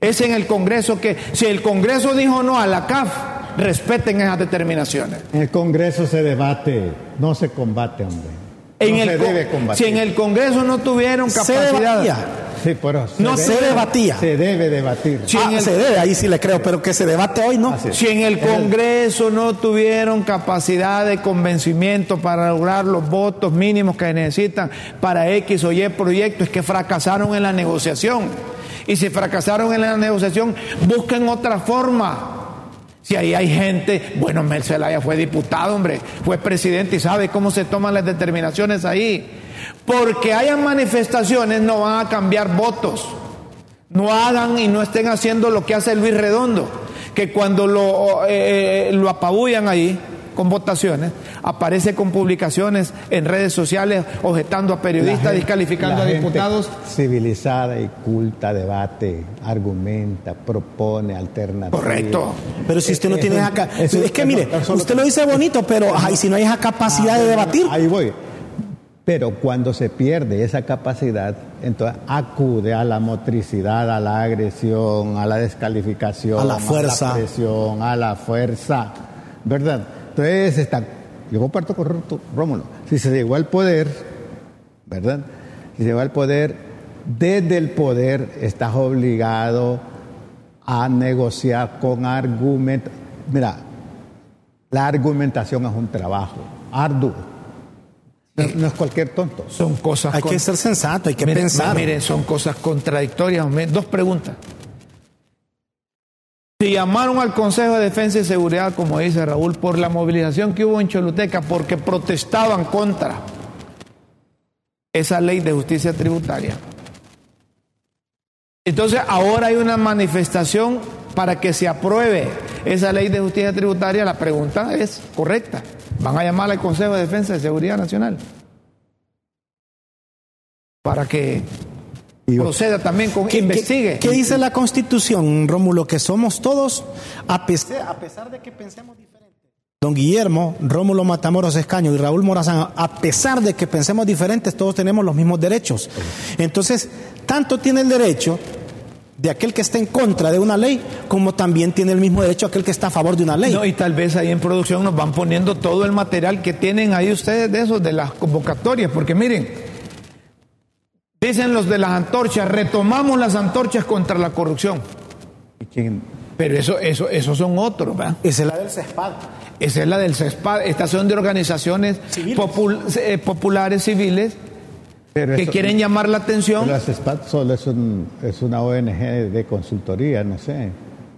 Es en el Congreso que, si el Congreso dijo no a la CAF, respeten esas determinaciones. En el Congreso se debate, no se combate, hombre. En no el se debe combatir. si en el Congreso no tuvieron Se capacidad, debatía. Sí, pero No se debatía. Se debe debatir. Ah, en el- se debe, ahí sí le creo, pero que se debate hoy no. Si en el Congreso no tuvieron capacidad de convencimiento para lograr los votos mínimos que necesitan para X o Y proyectos, es que fracasaron en la negociación. Y si fracasaron en la negociación, busquen otra forma. Si ahí hay gente, bueno, Mel Zelaya fue diputado, hombre, fue presidente y sabe cómo se toman las determinaciones ahí. Porque hayan manifestaciones no van a cambiar votos. No hagan y no estén haciendo lo que hace Luis Redondo, que cuando lo, eh, lo apabullan ahí con votaciones, aparece con publicaciones en redes sociales objetando a periodistas, gente- descalificando a diputados. Civilizada y culta debate, argumenta, propone alternativas. Correcto. Pero si usted no tiene acá, eso- es que mire, usted lo dice bonito, pero ay, si no hay esa capacidad de debatir, Ahí voy. Pero cuando se pierde esa capacidad, entonces acude a la motricidad, a la agresión, a la descalificación, A la fuerza. a la presión, a la fuerza, ¿verdad? Entonces está, yo comparto con Ro- Rómulo, si se llegó al poder, ¿verdad? Si se llegó al poder, desde el poder estás obligado a negociar con argumentos. Mira, la argumentación es un trabajo arduo. No, no es cualquier tonto. Son cosas hay con- que ser sensato, hay que pensar. Miren, son cosas contradictorias. Dos preguntas. Si llamaron al Consejo de Defensa y Seguridad, como dice Raúl, por la movilización que hubo en Choluteca, porque protestaban contra esa ley de justicia tributaria. Entonces ahora hay una manifestación para que se apruebe esa ley de justicia tributaria. La pregunta es correcta. Van a llamar al Consejo de Defensa y Seguridad Nacional para que Y- proceda también con ¿Qué, investigue. qué- qué dice la Constitución, Rómulo? Que somos todos, a pesar, a pesar de que pensemos diferente. Don Guillermo, Rómulo Matamoros Escaño y Raúl Morazán, a pesar de que pensemos diferentes, todos tenemos los mismos derechos. Entonces, tanto tiene el derecho de aquel que está en contra de una ley, como también tiene el mismo derecho aquel que está a favor de una ley. No, y tal vez ahí en producción nos van poniendo todo el material que tienen ahí ustedes de esos, de las convocatorias, porque miren, dicen los de las antorchas, retomamos las antorchas contra la corrupción. ¿Y quién- Pero eso, eso, esos son otros, ¿verdad? Esa es la del CESPAD. Esa es la del CESPAD, estas son de organizaciones Civiles. popul- eh, populares civiles pero que eso- quieren llamar la atención. La CESPAD solo es, un- es una ONG de consultoría, no sé.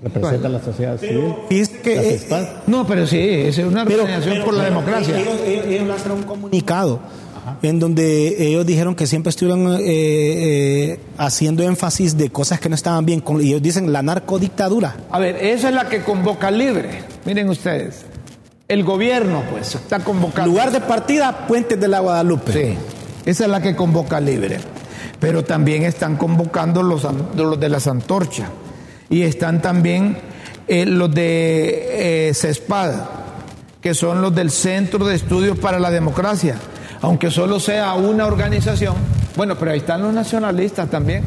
Representa a la sociedad civil. Que, La eh, CESPAD. No, pero sí, es una organización pero- por la democracia. Ellos, ellos- ellos lanzaron un comunicado en donde ellos dijeron que siempre estuvieron eh, eh, haciendo énfasis de cosas que no estaban bien. y ellos dicen la narcodictadura. A ver, esa es la que convoca libre. Miren ustedes. El gobierno, pues, está convocando. Lugar de partida, Puentes de la Guadalupe. Sí, esa es la que convoca libre. Pero también están convocando los, los de las antorchas. Y están también eh, los de CESPAD, que son los del Centro de Estudios para la Democracia. Aunque solo sea una organización. Bueno, pero ahí están los nacionalistas también.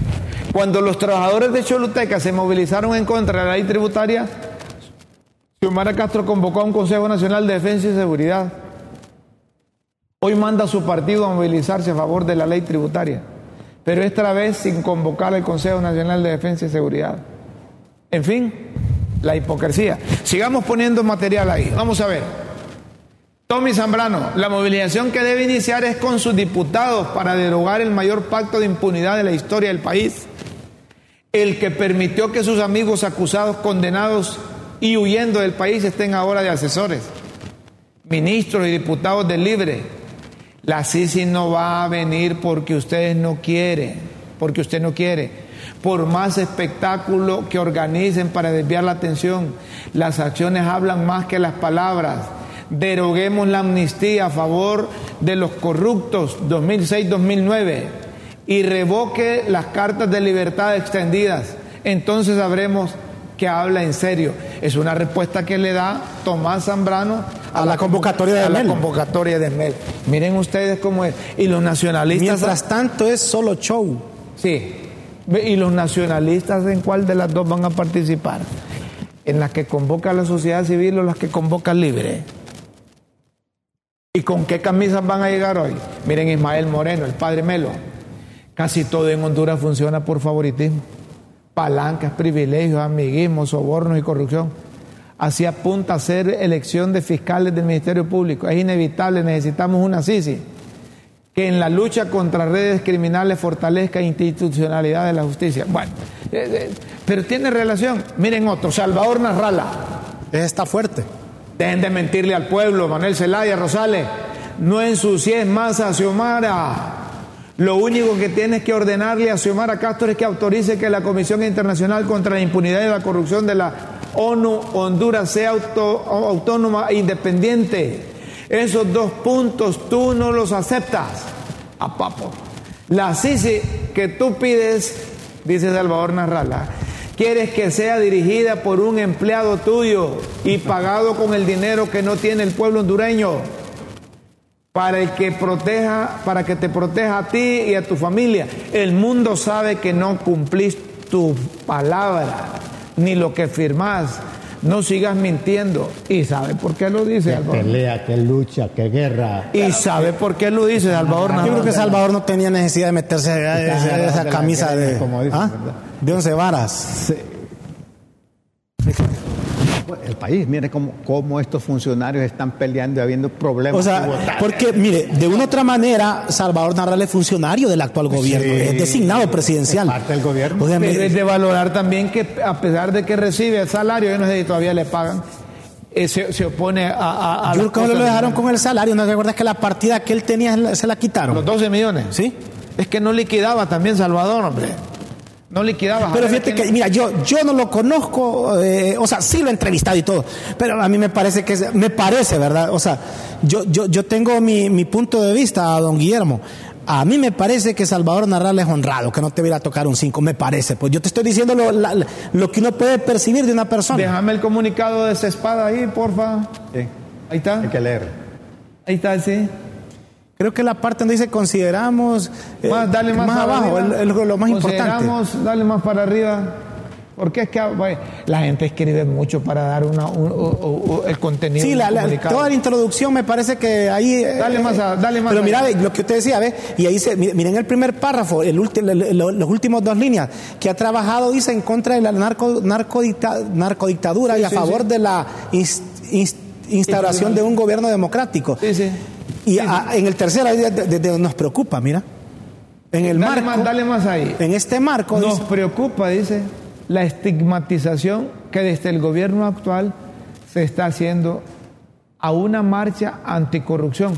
Cuando los trabajadores de Choluteca se movilizaron en contra de la ley tributaria, Xiomara Castro convocó a un Consejo Nacional de Defensa y Seguridad. Hoy manda a su partido a movilizarse a favor de la ley tributaria, pero esta vez sin convocar al Consejo Nacional de Defensa y Seguridad. En fin, la hipocresía. Sigamos poniendo material ahí. Vamos a ver. Tommy Zambrano, la movilización que debe iniciar es con sus diputados para derogar el mayor pacto de impunidad de la historia del país. El que permitió que sus amigos acusados, condenados y huyendo del país estén ahora de asesores ministros y diputados del Libre. La Sisi no va a venir porque ustedes no quieren, porque usted no quiere. Por más espectáculo que organicen para desviar la atención, las acciones hablan más que las palabras. Deroguemos la amnistía a favor de los corruptos 2006-2009 y revoque las cartas de libertad extendidas. Entonces sabremos que habla en serio. Es una respuesta que le da Tomás Zambrano A la convocatoria de a la Mel. convocatoria de Mel. Miren ustedes cómo es. Y los nacionalistas. Mientras tanto es solo show. Sí. ¿Y los nacionalistas en cuál de las dos van a participar? ¿En las que convoca la sociedad civil o las que convoca libre? ¿Y con qué camisas van a llegar hoy? Miren Ismael Moreno, el padre Melo. Casi todo en Honduras funciona por favoritismo. Palancas, privilegios, amiguismo, sobornos y corrupción. Así apunta a ser elección de fiscales del Ministerio Público. Es inevitable, necesitamos una CICI que en la lucha contra redes criminales fortalezca institucionalidad de la justicia. Bueno, eh, eh, pero tiene relación. Miren otro, Salvador Narrala. Está fuerte. Dejen de mentirle al pueblo, Manuel Zelaya, Rosales. No ensucies más a Xiomara. Lo único que tienes que ordenarle a Xiomara Castro es que autorice que la Comisión Internacional contra la Impunidad y la Corrupción de la ONU Honduras sea autónoma e independiente. Esos dos puntos tú no los aceptas. A papo. La CICI que tú pides, dice Salvador Narrala, quieres que sea dirigida por un empleado tuyo y pagado con el dinero que no tiene el pueblo hondureño para el que proteja, para que te proteja a ti y a tu familia. El mundo sabe que no cumplís tu palabra ni lo que firmás. No sigas mintiendo. ¿Y sabe por qué lo dice Que Salvador? pelea, que lucha, que guerra. ¿Y sabe por qué lo dice Salvador? Yo creo que Salvador no tenía necesidad de meterse a esa, esa de camisa greña, de, como dicen, ¿ah? de once varas. El país, mire cómo, cómo estos funcionarios están peleando y habiendo problemas. O sea, tributarios. porque, mire, de una u otra manera, Salvador Narral es funcionario del actual gobierno, es designado presidencial. es parte del gobierno. O sea, Pero mire, es de valorar también que a pesar de que recibe el salario, yo no sé si todavía le pagan, eh, se, se opone a, a, a yo las creo que lo de- dejaron con el salario, ¿no te acuerdas que la partida que él tenía se la- se la quitaron? los 12 millones. ¿Sí? Es que no liquidaba también Salvador, hombre. No liquidaba. Pero fíjate ¿quién- que, mira, yo, yo no lo conozco, eh, o sea, sí lo he entrevistado y todo, pero a mí me parece que, es- me parece, ¿verdad? O sea, yo, yo, yo tengo mi, mi punto de vista, don Guillermo. A mí me parece que Salvador Narral es honrado, que no te viera a tocar un 5, me parece. Pues yo te estoy diciendo lo, la- lo que uno puede percibir de una persona. Déjame el comunicado de esa espada ahí, porfa. Sí, Ahí está. hay que leer. Ahí está, sí. Creo que la parte donde dice consideramos. eh, Más, dale más, abajo, el- lo más importante. Consideramos, dale más para arriba. Porque es que vaya, la gente escribe mucho para dar una, un- u- u- u- el contenido. Sí, la, toda la introducción me parece que ahí. eh, Dale más a- dale más Pero mira, ve, lo que usted decía, ve, y ahí se, mire- miren el primer párrafo, el ulti- el- los últimos dos líneas, que ha trabajado, dice, en contra de la narco, narcodicta- narcodictadura y a sí, favor sí. de la ins- ins- instauración de un gobierno democrático. Sí, sí. Y a- en el tercero, nos preocupa, mira. En el Dale marco, más, dale más ahí. en este marco, Nos dice- preocupa, dice, la estigmatización que desde el gobierno actual se está haciendo a una marcha anticorrupción.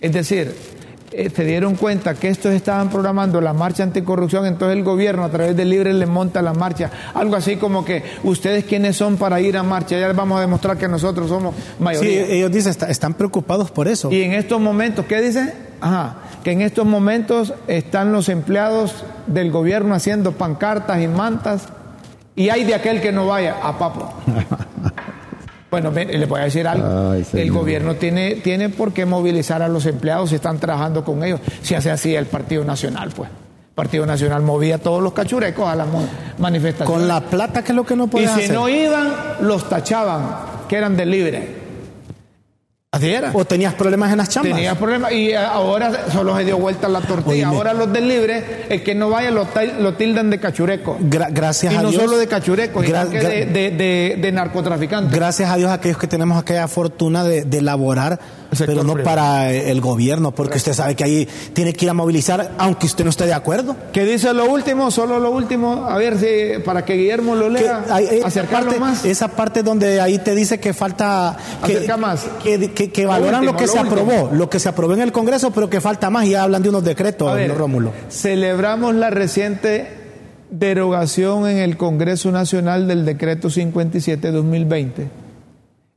Es decir, eh, se dieron cuenta que estos estaban programando la marcha anticorrupción, entonces el gobierno a través de Libre le monta la marcha. Algo así como que ustedes quiénes son para ir a marcha, ya les vamos a demostrar que nosotros somos sí, mayoría. ellos dicen, está- están preocupados por eso. Y en estos momentos, ¿qué dice? Ajá, que en estos momentos están los empleados del gobierno haciendo pancartas y mantas y hay de aquel que no vaya a papo. Bueno, le voy a decir algo. Ay, el gobierno tiene, tiene por qué movilizar a los empleados si están trabajando con ellos. Si hace así el Partido Nacional, pues. El Partido Nacional movía a todos los cachurecos a las manifestaciones. Con la plata, que es lo que no y pueden si hacer. no iban, los tachaban, que eran de libre. Así era. O tenías problemas en las chambas. Tenía problemas y eh, ahora solo se dio vuelta la tortilla. Oíme. Ahora los del libre, el que no vaya lo, lo tildan de cachureco. Gra- gracias y a no Dios. solo de cachureco, sino que de, de, de- de narcotraficante. Gracias a Dios aquellos que tenemos aquella fortuna de, de laborar, El sector pero no privado. para el gobierno, porque usted sabe que ahí tiene que ir a movilizar, aunque usted no esté de acuerdo. ¿Qué dice lo último? Solo lo último. A ver si para que Guillermo lo Que lea. hay- esa acercarlo parte, más. Esa parte donde ahí te dice que falta que, Acerca más. que, que- que Lo valoran último, lo que lo se último. aprobó, lo que se aprobó en el Congreso, pero que falta más y ya hablan de unos decretos, A ver, Rómulo. Celebramos la reciente derogación en el Congreso Nacional del Decreto 57-2020,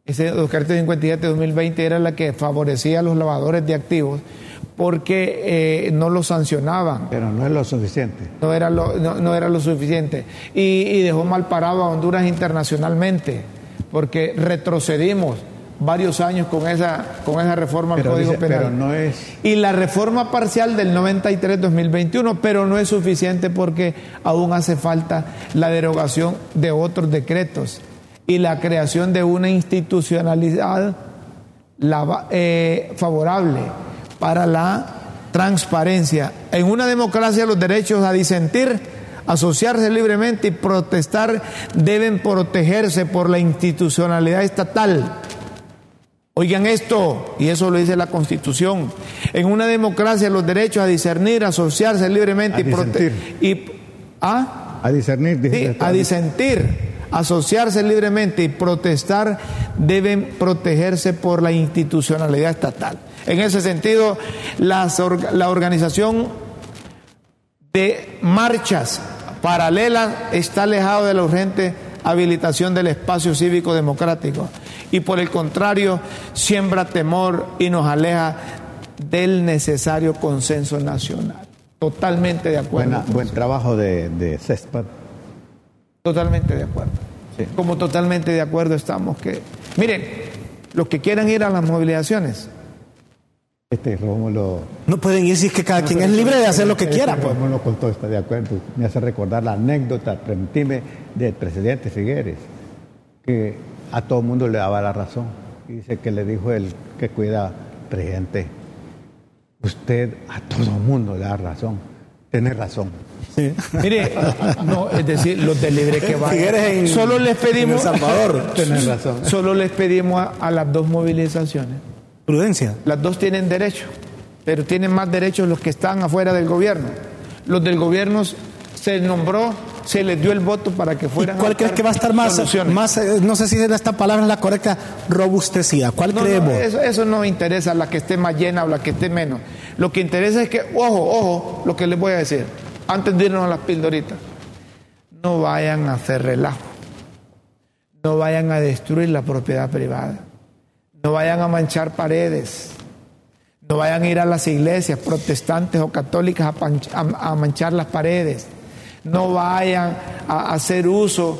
Ese decreto 57-2020 era la que favorecía a los lavadores de activos porque eh, no los sancionaban. Pero no es lo suficiente. No era lo, no, no era lo suficiente. Y, y dejó mal parado a Honduras internacionalmente, porque retrocedimos varios años con esa, con esa reforma al Código dice- Penal. pero no es. Y la reforma parcial del 93-2021, pero no es suficiente porque aún hace falta la derogación de otros decretos y la creación de una institucionalidad la- eh, favorable para la transparencia. En una democracia los derechos a disentir, asociarse libremente y protestar deben protegerse por la institucionalidad estatal. Oigan esto, y eso lo dice la Constitución. En una democracia los derechos a discernir, asociarse libremente A y disentir. Y, ¿ah? A discernir, Sí, a disentir, asociarse libremente y protestar deben protegerse por la institucionalidad estatal. En ese sentido, la organización de marchas paralelas está alejado de la urgente habilitación del espacio cívico democrático y por el contrario siembra temor y nos aleja del necesario consenso nacional. Totalmente de acuerdo. Buen trabajo de, de CESPAD. Totalmente de acuerdo. Sí. Como totalmente de acuerdo estamos que... Miren, los que quieran ir a las movilizaciones, Este Rómulo. No pueden ir si es que cada quien es libre de hacer lo que este quiera. Pues. Rómulo con todo está de acuerdo. Me hace recordar la anécdota, permitime, del presidente Figueres, que a todo el mundo le daba la razón. Y dice que le dijo el que cuida, presidente, usted a todo el mundo le da razón. Tiene razón. mire, no, es decir, los de libre que en- solo les pedimos, en El Salvador. Razón. solo les pedimos a, a las dos movilizaciones. Prudencia. Las dos tienen derecho, pero tienen más derechos los que están afuera del gobierno. Los del gobierno se nombró, se les dio el voto para que ¿Y fueran. cuál a crees que va a estar más, soluciones. más eh, no sé si esta palabra es la correcta, robustecida? ¿Cuál No, no, eso, eso no interesa la que esté más llena o la que esté menos. Lo que interesa es que, ojo, ojo, lo que les voy a decir, antes de irnos a las pildoritas, no vayan a hacer relajo, no vayan a destruir la propiedad privada, no vayan a manchar paredes, no vayan a ir a las iglesias protestantes o católicas a, panch- a- a manchar las paredes, no vayan a hacer uso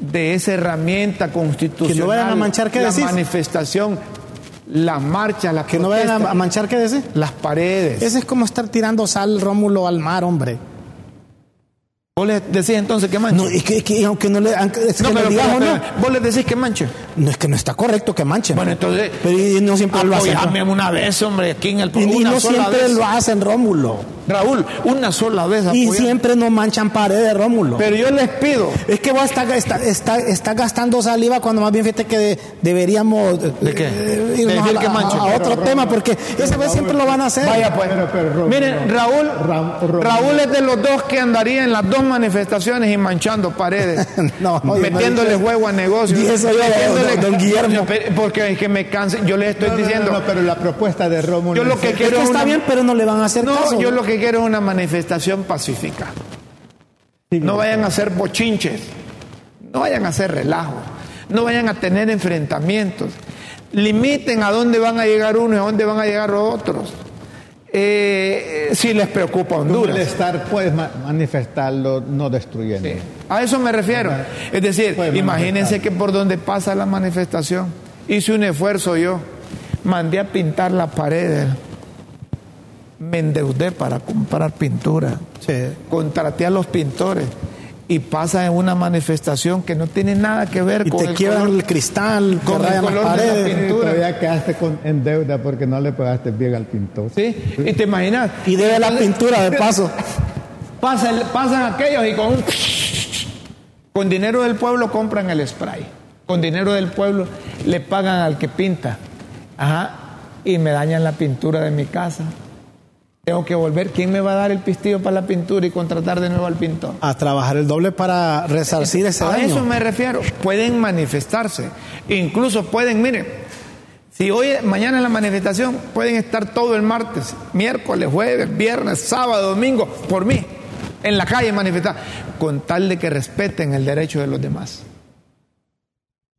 de esa herramienta constitucional. Que no vayan a manchar, ¿qué la decís? manifestación, las marchas, las Que no vayan a manchar, ¿qué decís? las paredes. Ese es como estar tirando sal, Rómulo, al mar, hombre. ¿Vos les decís entonces que manche? No, es que, es que aunque no le, es que No, le pero, digamos, pero, no. vos les decís que manche. No, es que no está correcto que manchen. Bueno, entonces, Pero y no siempre lo hacen. una vez, hombre, aquí en el Y, y no siempre vez. lo hacen, Rómulo. Raúl, una sola vez Y siempre no manchan paredes, Rómulo. Pero yo les pido, Es que vos estás está, está, está gastando saliva cuando más bien fíjate que de- deberíamos ¿De qué? eh, De irnos decir a, que a- a otro tema, porque esa vez siempre lo van a hacer. Vaya pues. Pero, pero, Ro- Miren, Raúl, Raúl es de los dos que andaría en las dos manifestaciones y manchando paredes, No, oye, no metiéndole dije- huevo a negocios. Dije eso yo, metiéndole- don- don Guillermo. Porque es que me canse, yo les estoy No, no, no, diciendo, no, pero la propuesta de Rómulo. yo lo que Es quiero que es está una- bien, pero no le van a hacer no, caso. yo lo que quiero es una manifestación pacífica. No vayan a hacer bochinches, no vayan a hacer relajos, no vayan a tener enfrentamientos. Limiten a dónde van a llegar unos y a dónde van a llegar otros. Eh, si les preocupa Honduras. malestar puedes ma- manifestarlo no destruyendo. Sí, A eso me refiero. Es decir, imagínense que por donde pasa la manifestación, hice un esfuerzo yo, mandé a pintar las paredes, me endeudé para comprar pintura, Sí. contraté a los pintores y pasa en una manifestación que no tiene nada que ver Y con te el quiebran color. el cristal, te con el de la pintura. Y todavía quedaste con, en deuda porque no le pagaste bien al pintor. ¿Sí? Y te imaginas. Y debe la pintura de paso. Pasa el- pasan aquellos y con un- con dinero del pueblo compran el spray. Con dinero del pueblo le pagan al que pinta. Ajá. Y me dañan la pintura de mi casa. Tengo que volver. ¿Quién me va a dar el pistillo para la pintura y contratar de nuevo al pintor? A trabajar el doble para resarcir ese A daño. eso me refiero. Pueden manifestarse. Incluso pueden, miren, si hoy, mañana es la manifestación, pueden estar todo el martes, miércoles, jueves, viernes, sábado, domingo, por mí, en la calle manifestar, con tal de que respeten el derecho de los demás.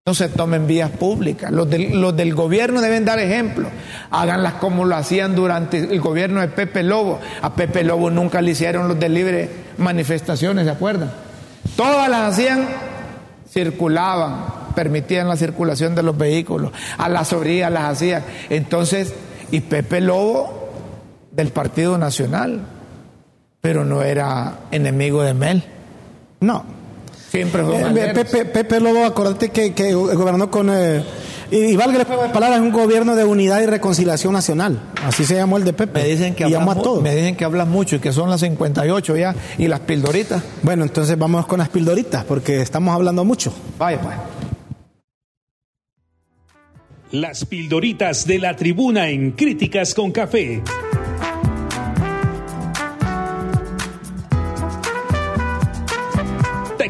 No se tomen vías públicas. Los del, gobierno deben dar ejemplo. Háganlas como lo hacían durante el gobierno de Pepe Lobo. A Pepe Lobo nunca le hicieron los de libre manifestaciones, ¿se acuerdan? Todas las hacían, circulaban, permitían la circulación de los vehículos. A las orillas las hacían. Entonces, y Pepe Lobo del Partido Nacional, pero no era enemigo de Mel. No. Siempre fue Eh, Valderas. Pepe, Pepe Lobo, acordate que, que gobernó con. eh, y, valga la palabra, es un gobierno de unidad y reconciliación nacional. Así se llamó el de Pepe. Me dicen que y hablas a me dicen que hablas mucho y que son las 58 ya y las pildoritas. Bueno, entonces vamos con las pildoritas, porque estamos hablando mucho. Vaya pues. Las pildoritas de la tribuna en Críticas con Café.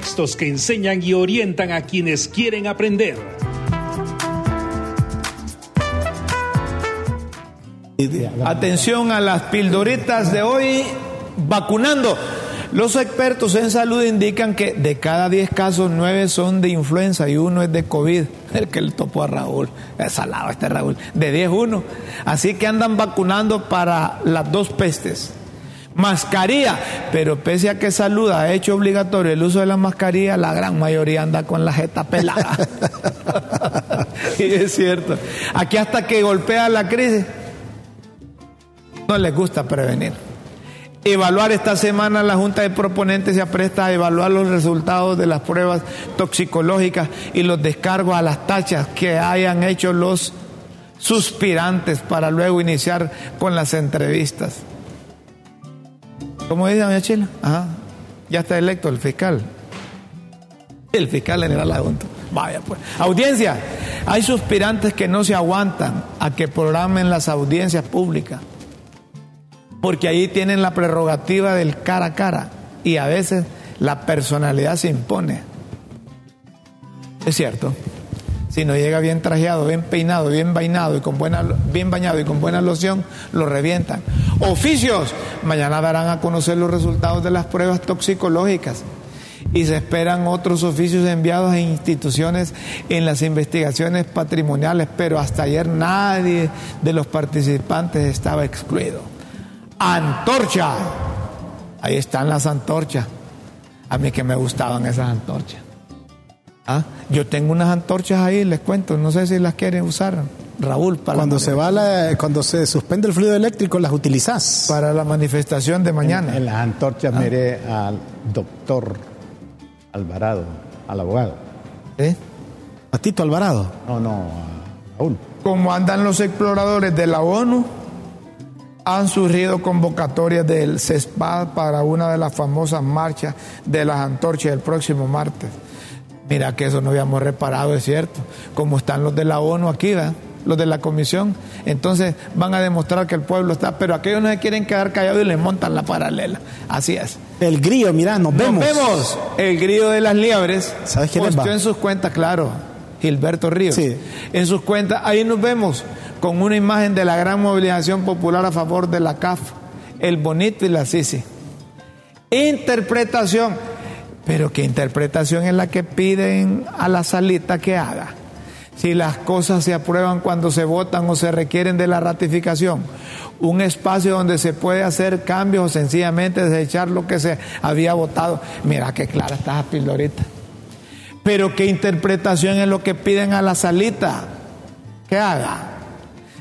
Textos que enseñan y orientan a quienes quieren aprender. Atención a las pildoritas de hoy, vacunando. Los expertos en salud indican que de cada 10 casos, 9 son de influenza y uno es de COVID. El que le topó a Raúl, es salado este Raúl, de 10 uno. Así que andan vacunando para las dos pestes. Mascarilla, pero pese a que salud ha hecho obligatorio el uso de la mascarilla, la gran mayoría anda con la jeta pelada. y es cierto. Aquí hasta que golpea la crisis, no les gusta prevenir. Evaluar esta semana la Junta de Proponentes se apresta a evaluar los resultados de las pruebas toxicológicas y los descargos a las tachas que hayan hecho los suspirantes para luego iniciar con las entrevistas. ¿Cómo dice doña Chila? Ajá. Ya está electo el fiscal. El fiscal general adjunto. Vaya pues. Audiencia. Hay suspirantes que no se aguantan a que programen las audiencias públicas. Porque ahí tienen la prerrogativa del cara a cara. Y a veces la personalidad se impone. Es cierto. Si no llega bien trajeado, bien peinado, bien bañado y con buena, bien bañado y con buena loción, lo revientan. Oficios. Mañana darán a conocer los resultados de las pruebas toxicológicas. Y se esperan otros oficios enviados a instituciones en las investigaciones patrimoniales, pero hasta ayer nadie de los participantes estaba excluido. Antorcha. Ahí están las antorchas. A mí que me gustaban esas antorchas. ¿Ah? Yo tengo unas antorchas ahí, les cuento, no sé si las quieren usar, Raúl, para, Cuando se va la- cuando se suspende el fluido eléctrico, las utilizás. para la manifestación de mañana. En las antorchas Ah. miré al doctor Alvarado, al abogado. ¿Eh? A Tito Alvarado. No, no, a Raúl. Como andan los exploradores de la ONU, han surgido convocatorias del CESPAD para una de las famosas marchas de las antorchas el próximo martes. Mira que eso no habíamos reparado, es cierto. Como están los de la ONU aquí, ¿verdad? los de la comisión, entonces van a demostrar que el pueblo está, pero aquellos no se quieren quedar callados y les montan la paralela. Así es. El grillo, mira, nos vemos. Nos vemos. El grillo de las liebres. ¿Sabes quién va? en sus cuentas, claro, Gilberto Ríos. Sí. En sus cuentas, ahí nos vemos con una imagen de la gran movilización popular a favor de la CAF, el Bonito y la Sisi. Interpretación. Pero ¿qué interpretación es la que piden a la salita que haga? Si las cosas se aprueban cuando se votan o se requieren de la ratificación, un espacio donde se puede hacer cambios o sencillamente desechar lo que se había votado. Mira qué clara está esa pildorita. Pero qué interpretación es lo que piden a la salita que haga.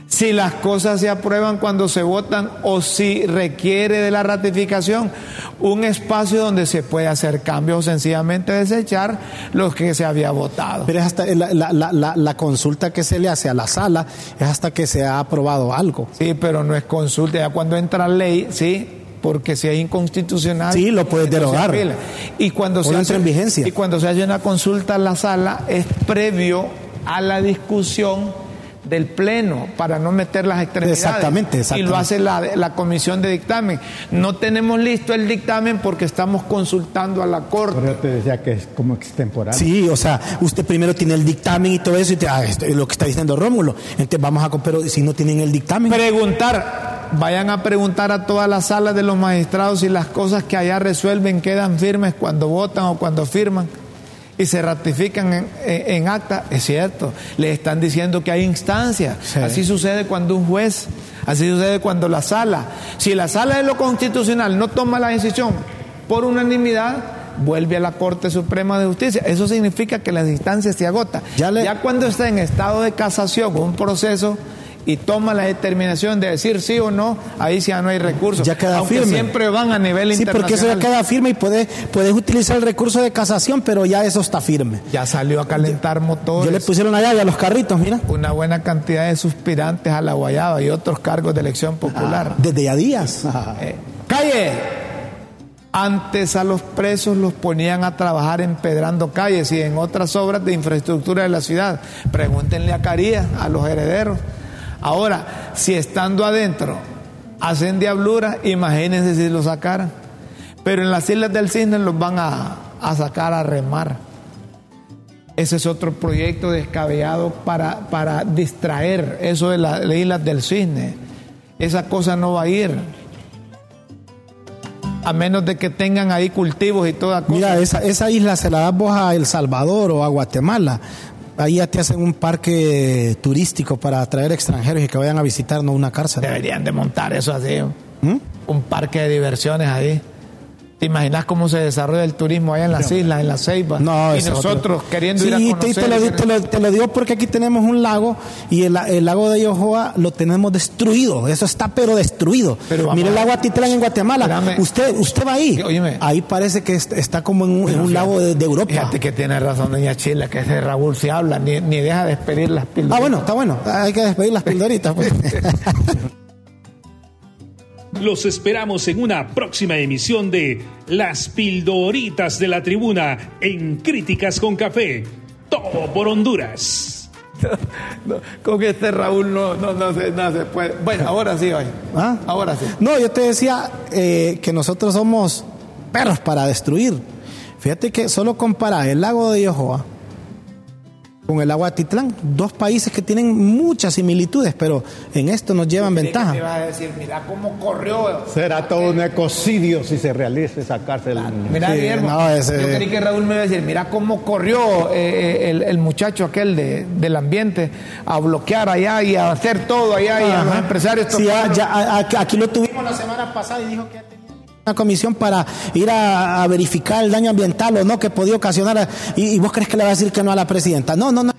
Si las cosas se aprueban cuando se votan o si requiere de la ratificación, un espacio donde se puede hacer cambios o sencillamente desechar lo que se había votado. Pero es hasta la, la- la- la- la consulta que se le hace a la sala es hasta que se ha aprobado algo. Sí, pero no es consulta, ya cuando entra ley, sí, porque si es inconstitucional. Sí, lo puedes derogar. Y cuando se hace en vigencia. Y cuando se hace una consulta a la sala es previo a la discusión del pleno para no meter las extremidades. Exactamente, Y exactamente. lo hace la, la comisión de dictamen. No tenemos listo el dictamen porque estamos consultando a la corte. Por eso te decía que es como extemporáneo. Sí, o sea, usted primero tiene el dictamen y todo eso y te, ah, esto es lo que está diciendo Rómulo. Entonces vamos a, pero si no tienen el dictamen. Preguntar, vayan a preguntar a todas las salas de los magistrados si las cosas que allá resuelven quedan firmes cuando votan o cuando firman. Y se ratifican en, en- en acta, es cierto, le están diciendo que hay instancias. Sí. Así sucede cuando un juez, así sucede cuando la sala, si la sala de lo constitucional no toma la decisión por unanimidad, vuelve a la Corte Suprema de Justicia. Eso significa que las instancias se agotan. Ya le- ya cuando está en estado de casación un proceso y toma la determinación de decir sí o no, ahí sí ya no hay recurso. Ya queda Aunque firme. siempre van a nivel Sí, internacional. porque eso ya queda firme y puedes, puedes utilizar el recurso de casación, pero ya eso está firme. Ya salió a calentar motores. Yo le pusieron allá a los carritos, mira. una buena cantidad de suspirantes a la guayaba y otros cargos de elección popular. Desde ya días. Eh, calle. Antes a los presos los ponían a trabajar empedrando calles y en otras obras de infraestructura de la ciudad. Pregúntenle a Carías, a los herederos. Ahora, si estando adentro hacen diablura, imagínense si lo sacaran. Pero en las Islas del Cisne los van a, a sacar a remar. Ese es otro proyecto descabellado para, para distraer eso de las islas del cisne. Esa cosa no va a ir. A menos de que tengan ahí cultivos y toda cosa. Mira, esa, esa isla se la das vos a El Salvador o a Guatemala. Ahí ya te hacen un parque turístico para atraer extranjeros y que vayan a visitarnos una cárcel. Deberían de montar eso así. ¿Mm? Un parque de diversiones ahí. ¿Te imaginas cómo se desarrolla el turismo allá en las islas, en las ceibas? No, y nosotros otro. queriendo Sí, ir a conocer. te, lo, te lo- te lo digo porque aquí tenemos un lago y el, el lago de Yohoa lo tenemos destruido. Eso está pero destruido. Pero Mire el lago Atitlán en Guatemala. Espérame. Usted usted va ahí. Óyeme. Ahí parece que est- está como en un, en lago de, de Europa. Fíjate que tiene razón doña Chila, que ese Raúl se habla, ni, ni deja de despedir las píldoras. Ah, bueno, está bueno. Hay que despedir las pildoritas. pues. Los esperamos en una próxima emisión de Las Pildoritas de la Tribuna en Críticas con Café. Todo por Honduras. No, con este Raúl no, no, no, se, no se puede. Bueno, ahora sí, hoy. ¿Ah? Ahora sí. No, yo te decía eh, que nosotros somos perros para destruir. Fíjate que solo compara el lago de Yohoa con el agua de Titlán, dos países que tienen muchas similitudes, pero en esto nos llevan ventaja. iba a decir, mira cómo corrió. Será todo un ecocidio si se realiza esa cárcel. Mira, Sí, Guillermo, no, ese- yo creí que Raúl me iba a decir, mira cómo corrió eh, el, el muchacho aquel de, del ambiente a bloquear allá y a hacer todo allá y a los empresarios. Sí, ya- aquí lo tuvimos la semana pasada y dijo que una comisión para ir a, a verificar el daño ambiental o no que podía ocasionar. y, y vos crees que le va a decir que no a la presidenta? No, no, no.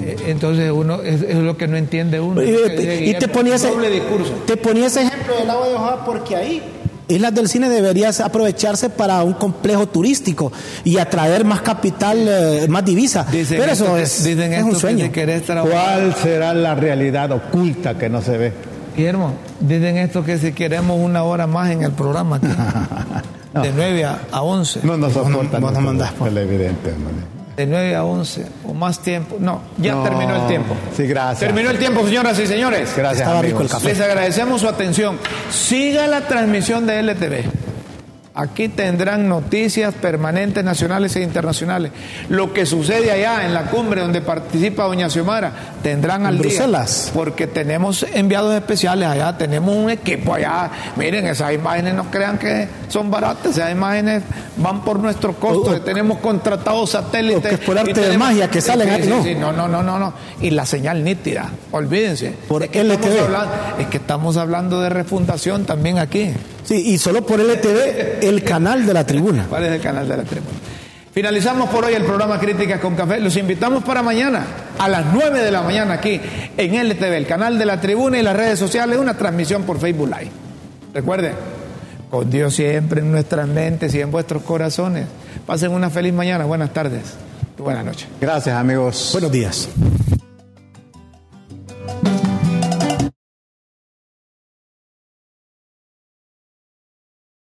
Eh, Entonces uno, es, es lo que no entiende uno. Y, que y- te ponía ese, doble discurso. te ponía ese ejemplo del agua de Oaxaca porque ahí Islas del Cine debería aprovecharse para un complejo turístico y atraer más capital, eh, más divisa. Dicen Pero esto eso que- es, dicen es un sueño. ¿Cuál será la realidad oculta que no se ve? Guillermo, dicen esto que si queremos una hora más en el programa, aquí, de 9 a, a 11. No nos soportan. no nuestros mandás, pues. televidentes, hombre. De 9 a 11 o más tiempo. No, ya No. terminó el tiempo. Sí, gracias. Terminó el tiempo, señoras y señores. Gracias, Estaba rico el café. Les agradecemos su atención. Siga la transmisión de LTV. Aquí tendrán noticias permanentes nacionales e internacionales. Lo que sucede allá en la cumbre donde participa doña Xiomara, tendrán al día. Bruselas. Porque tenemos enviados especiales allá, tenemos un equipo allá. Miren, esas imágenes no crean que son baratas, esas imágenes van por nuestro costo. O- o- tenemos contratados satélites. que es por arte de magia que salen sí, ahí, sí, no. sí, no, no, no, no, no. Y la señal nítida, olvídense. Por Es que estamos LTV. hablando- es que estamos hablando de refundación también aquí. Sí, y solo por LTV, el canal de la tribuna. ¿Cuál es el canal de la tribuna? Finalizamos por hoy el programa Críticas con Café. Los invitamos para mañana a las 9 de la mañana aquí en LTV, el canal de la tribuna y las redes sociales, una transmisión por Facebook Live. Recuerden, con Dios siempre en nuestras mentes y en vuestros corazones. Pasen una feliz mañana, buenas tardes y buenas noches. Gracias, amigos. Buenos días.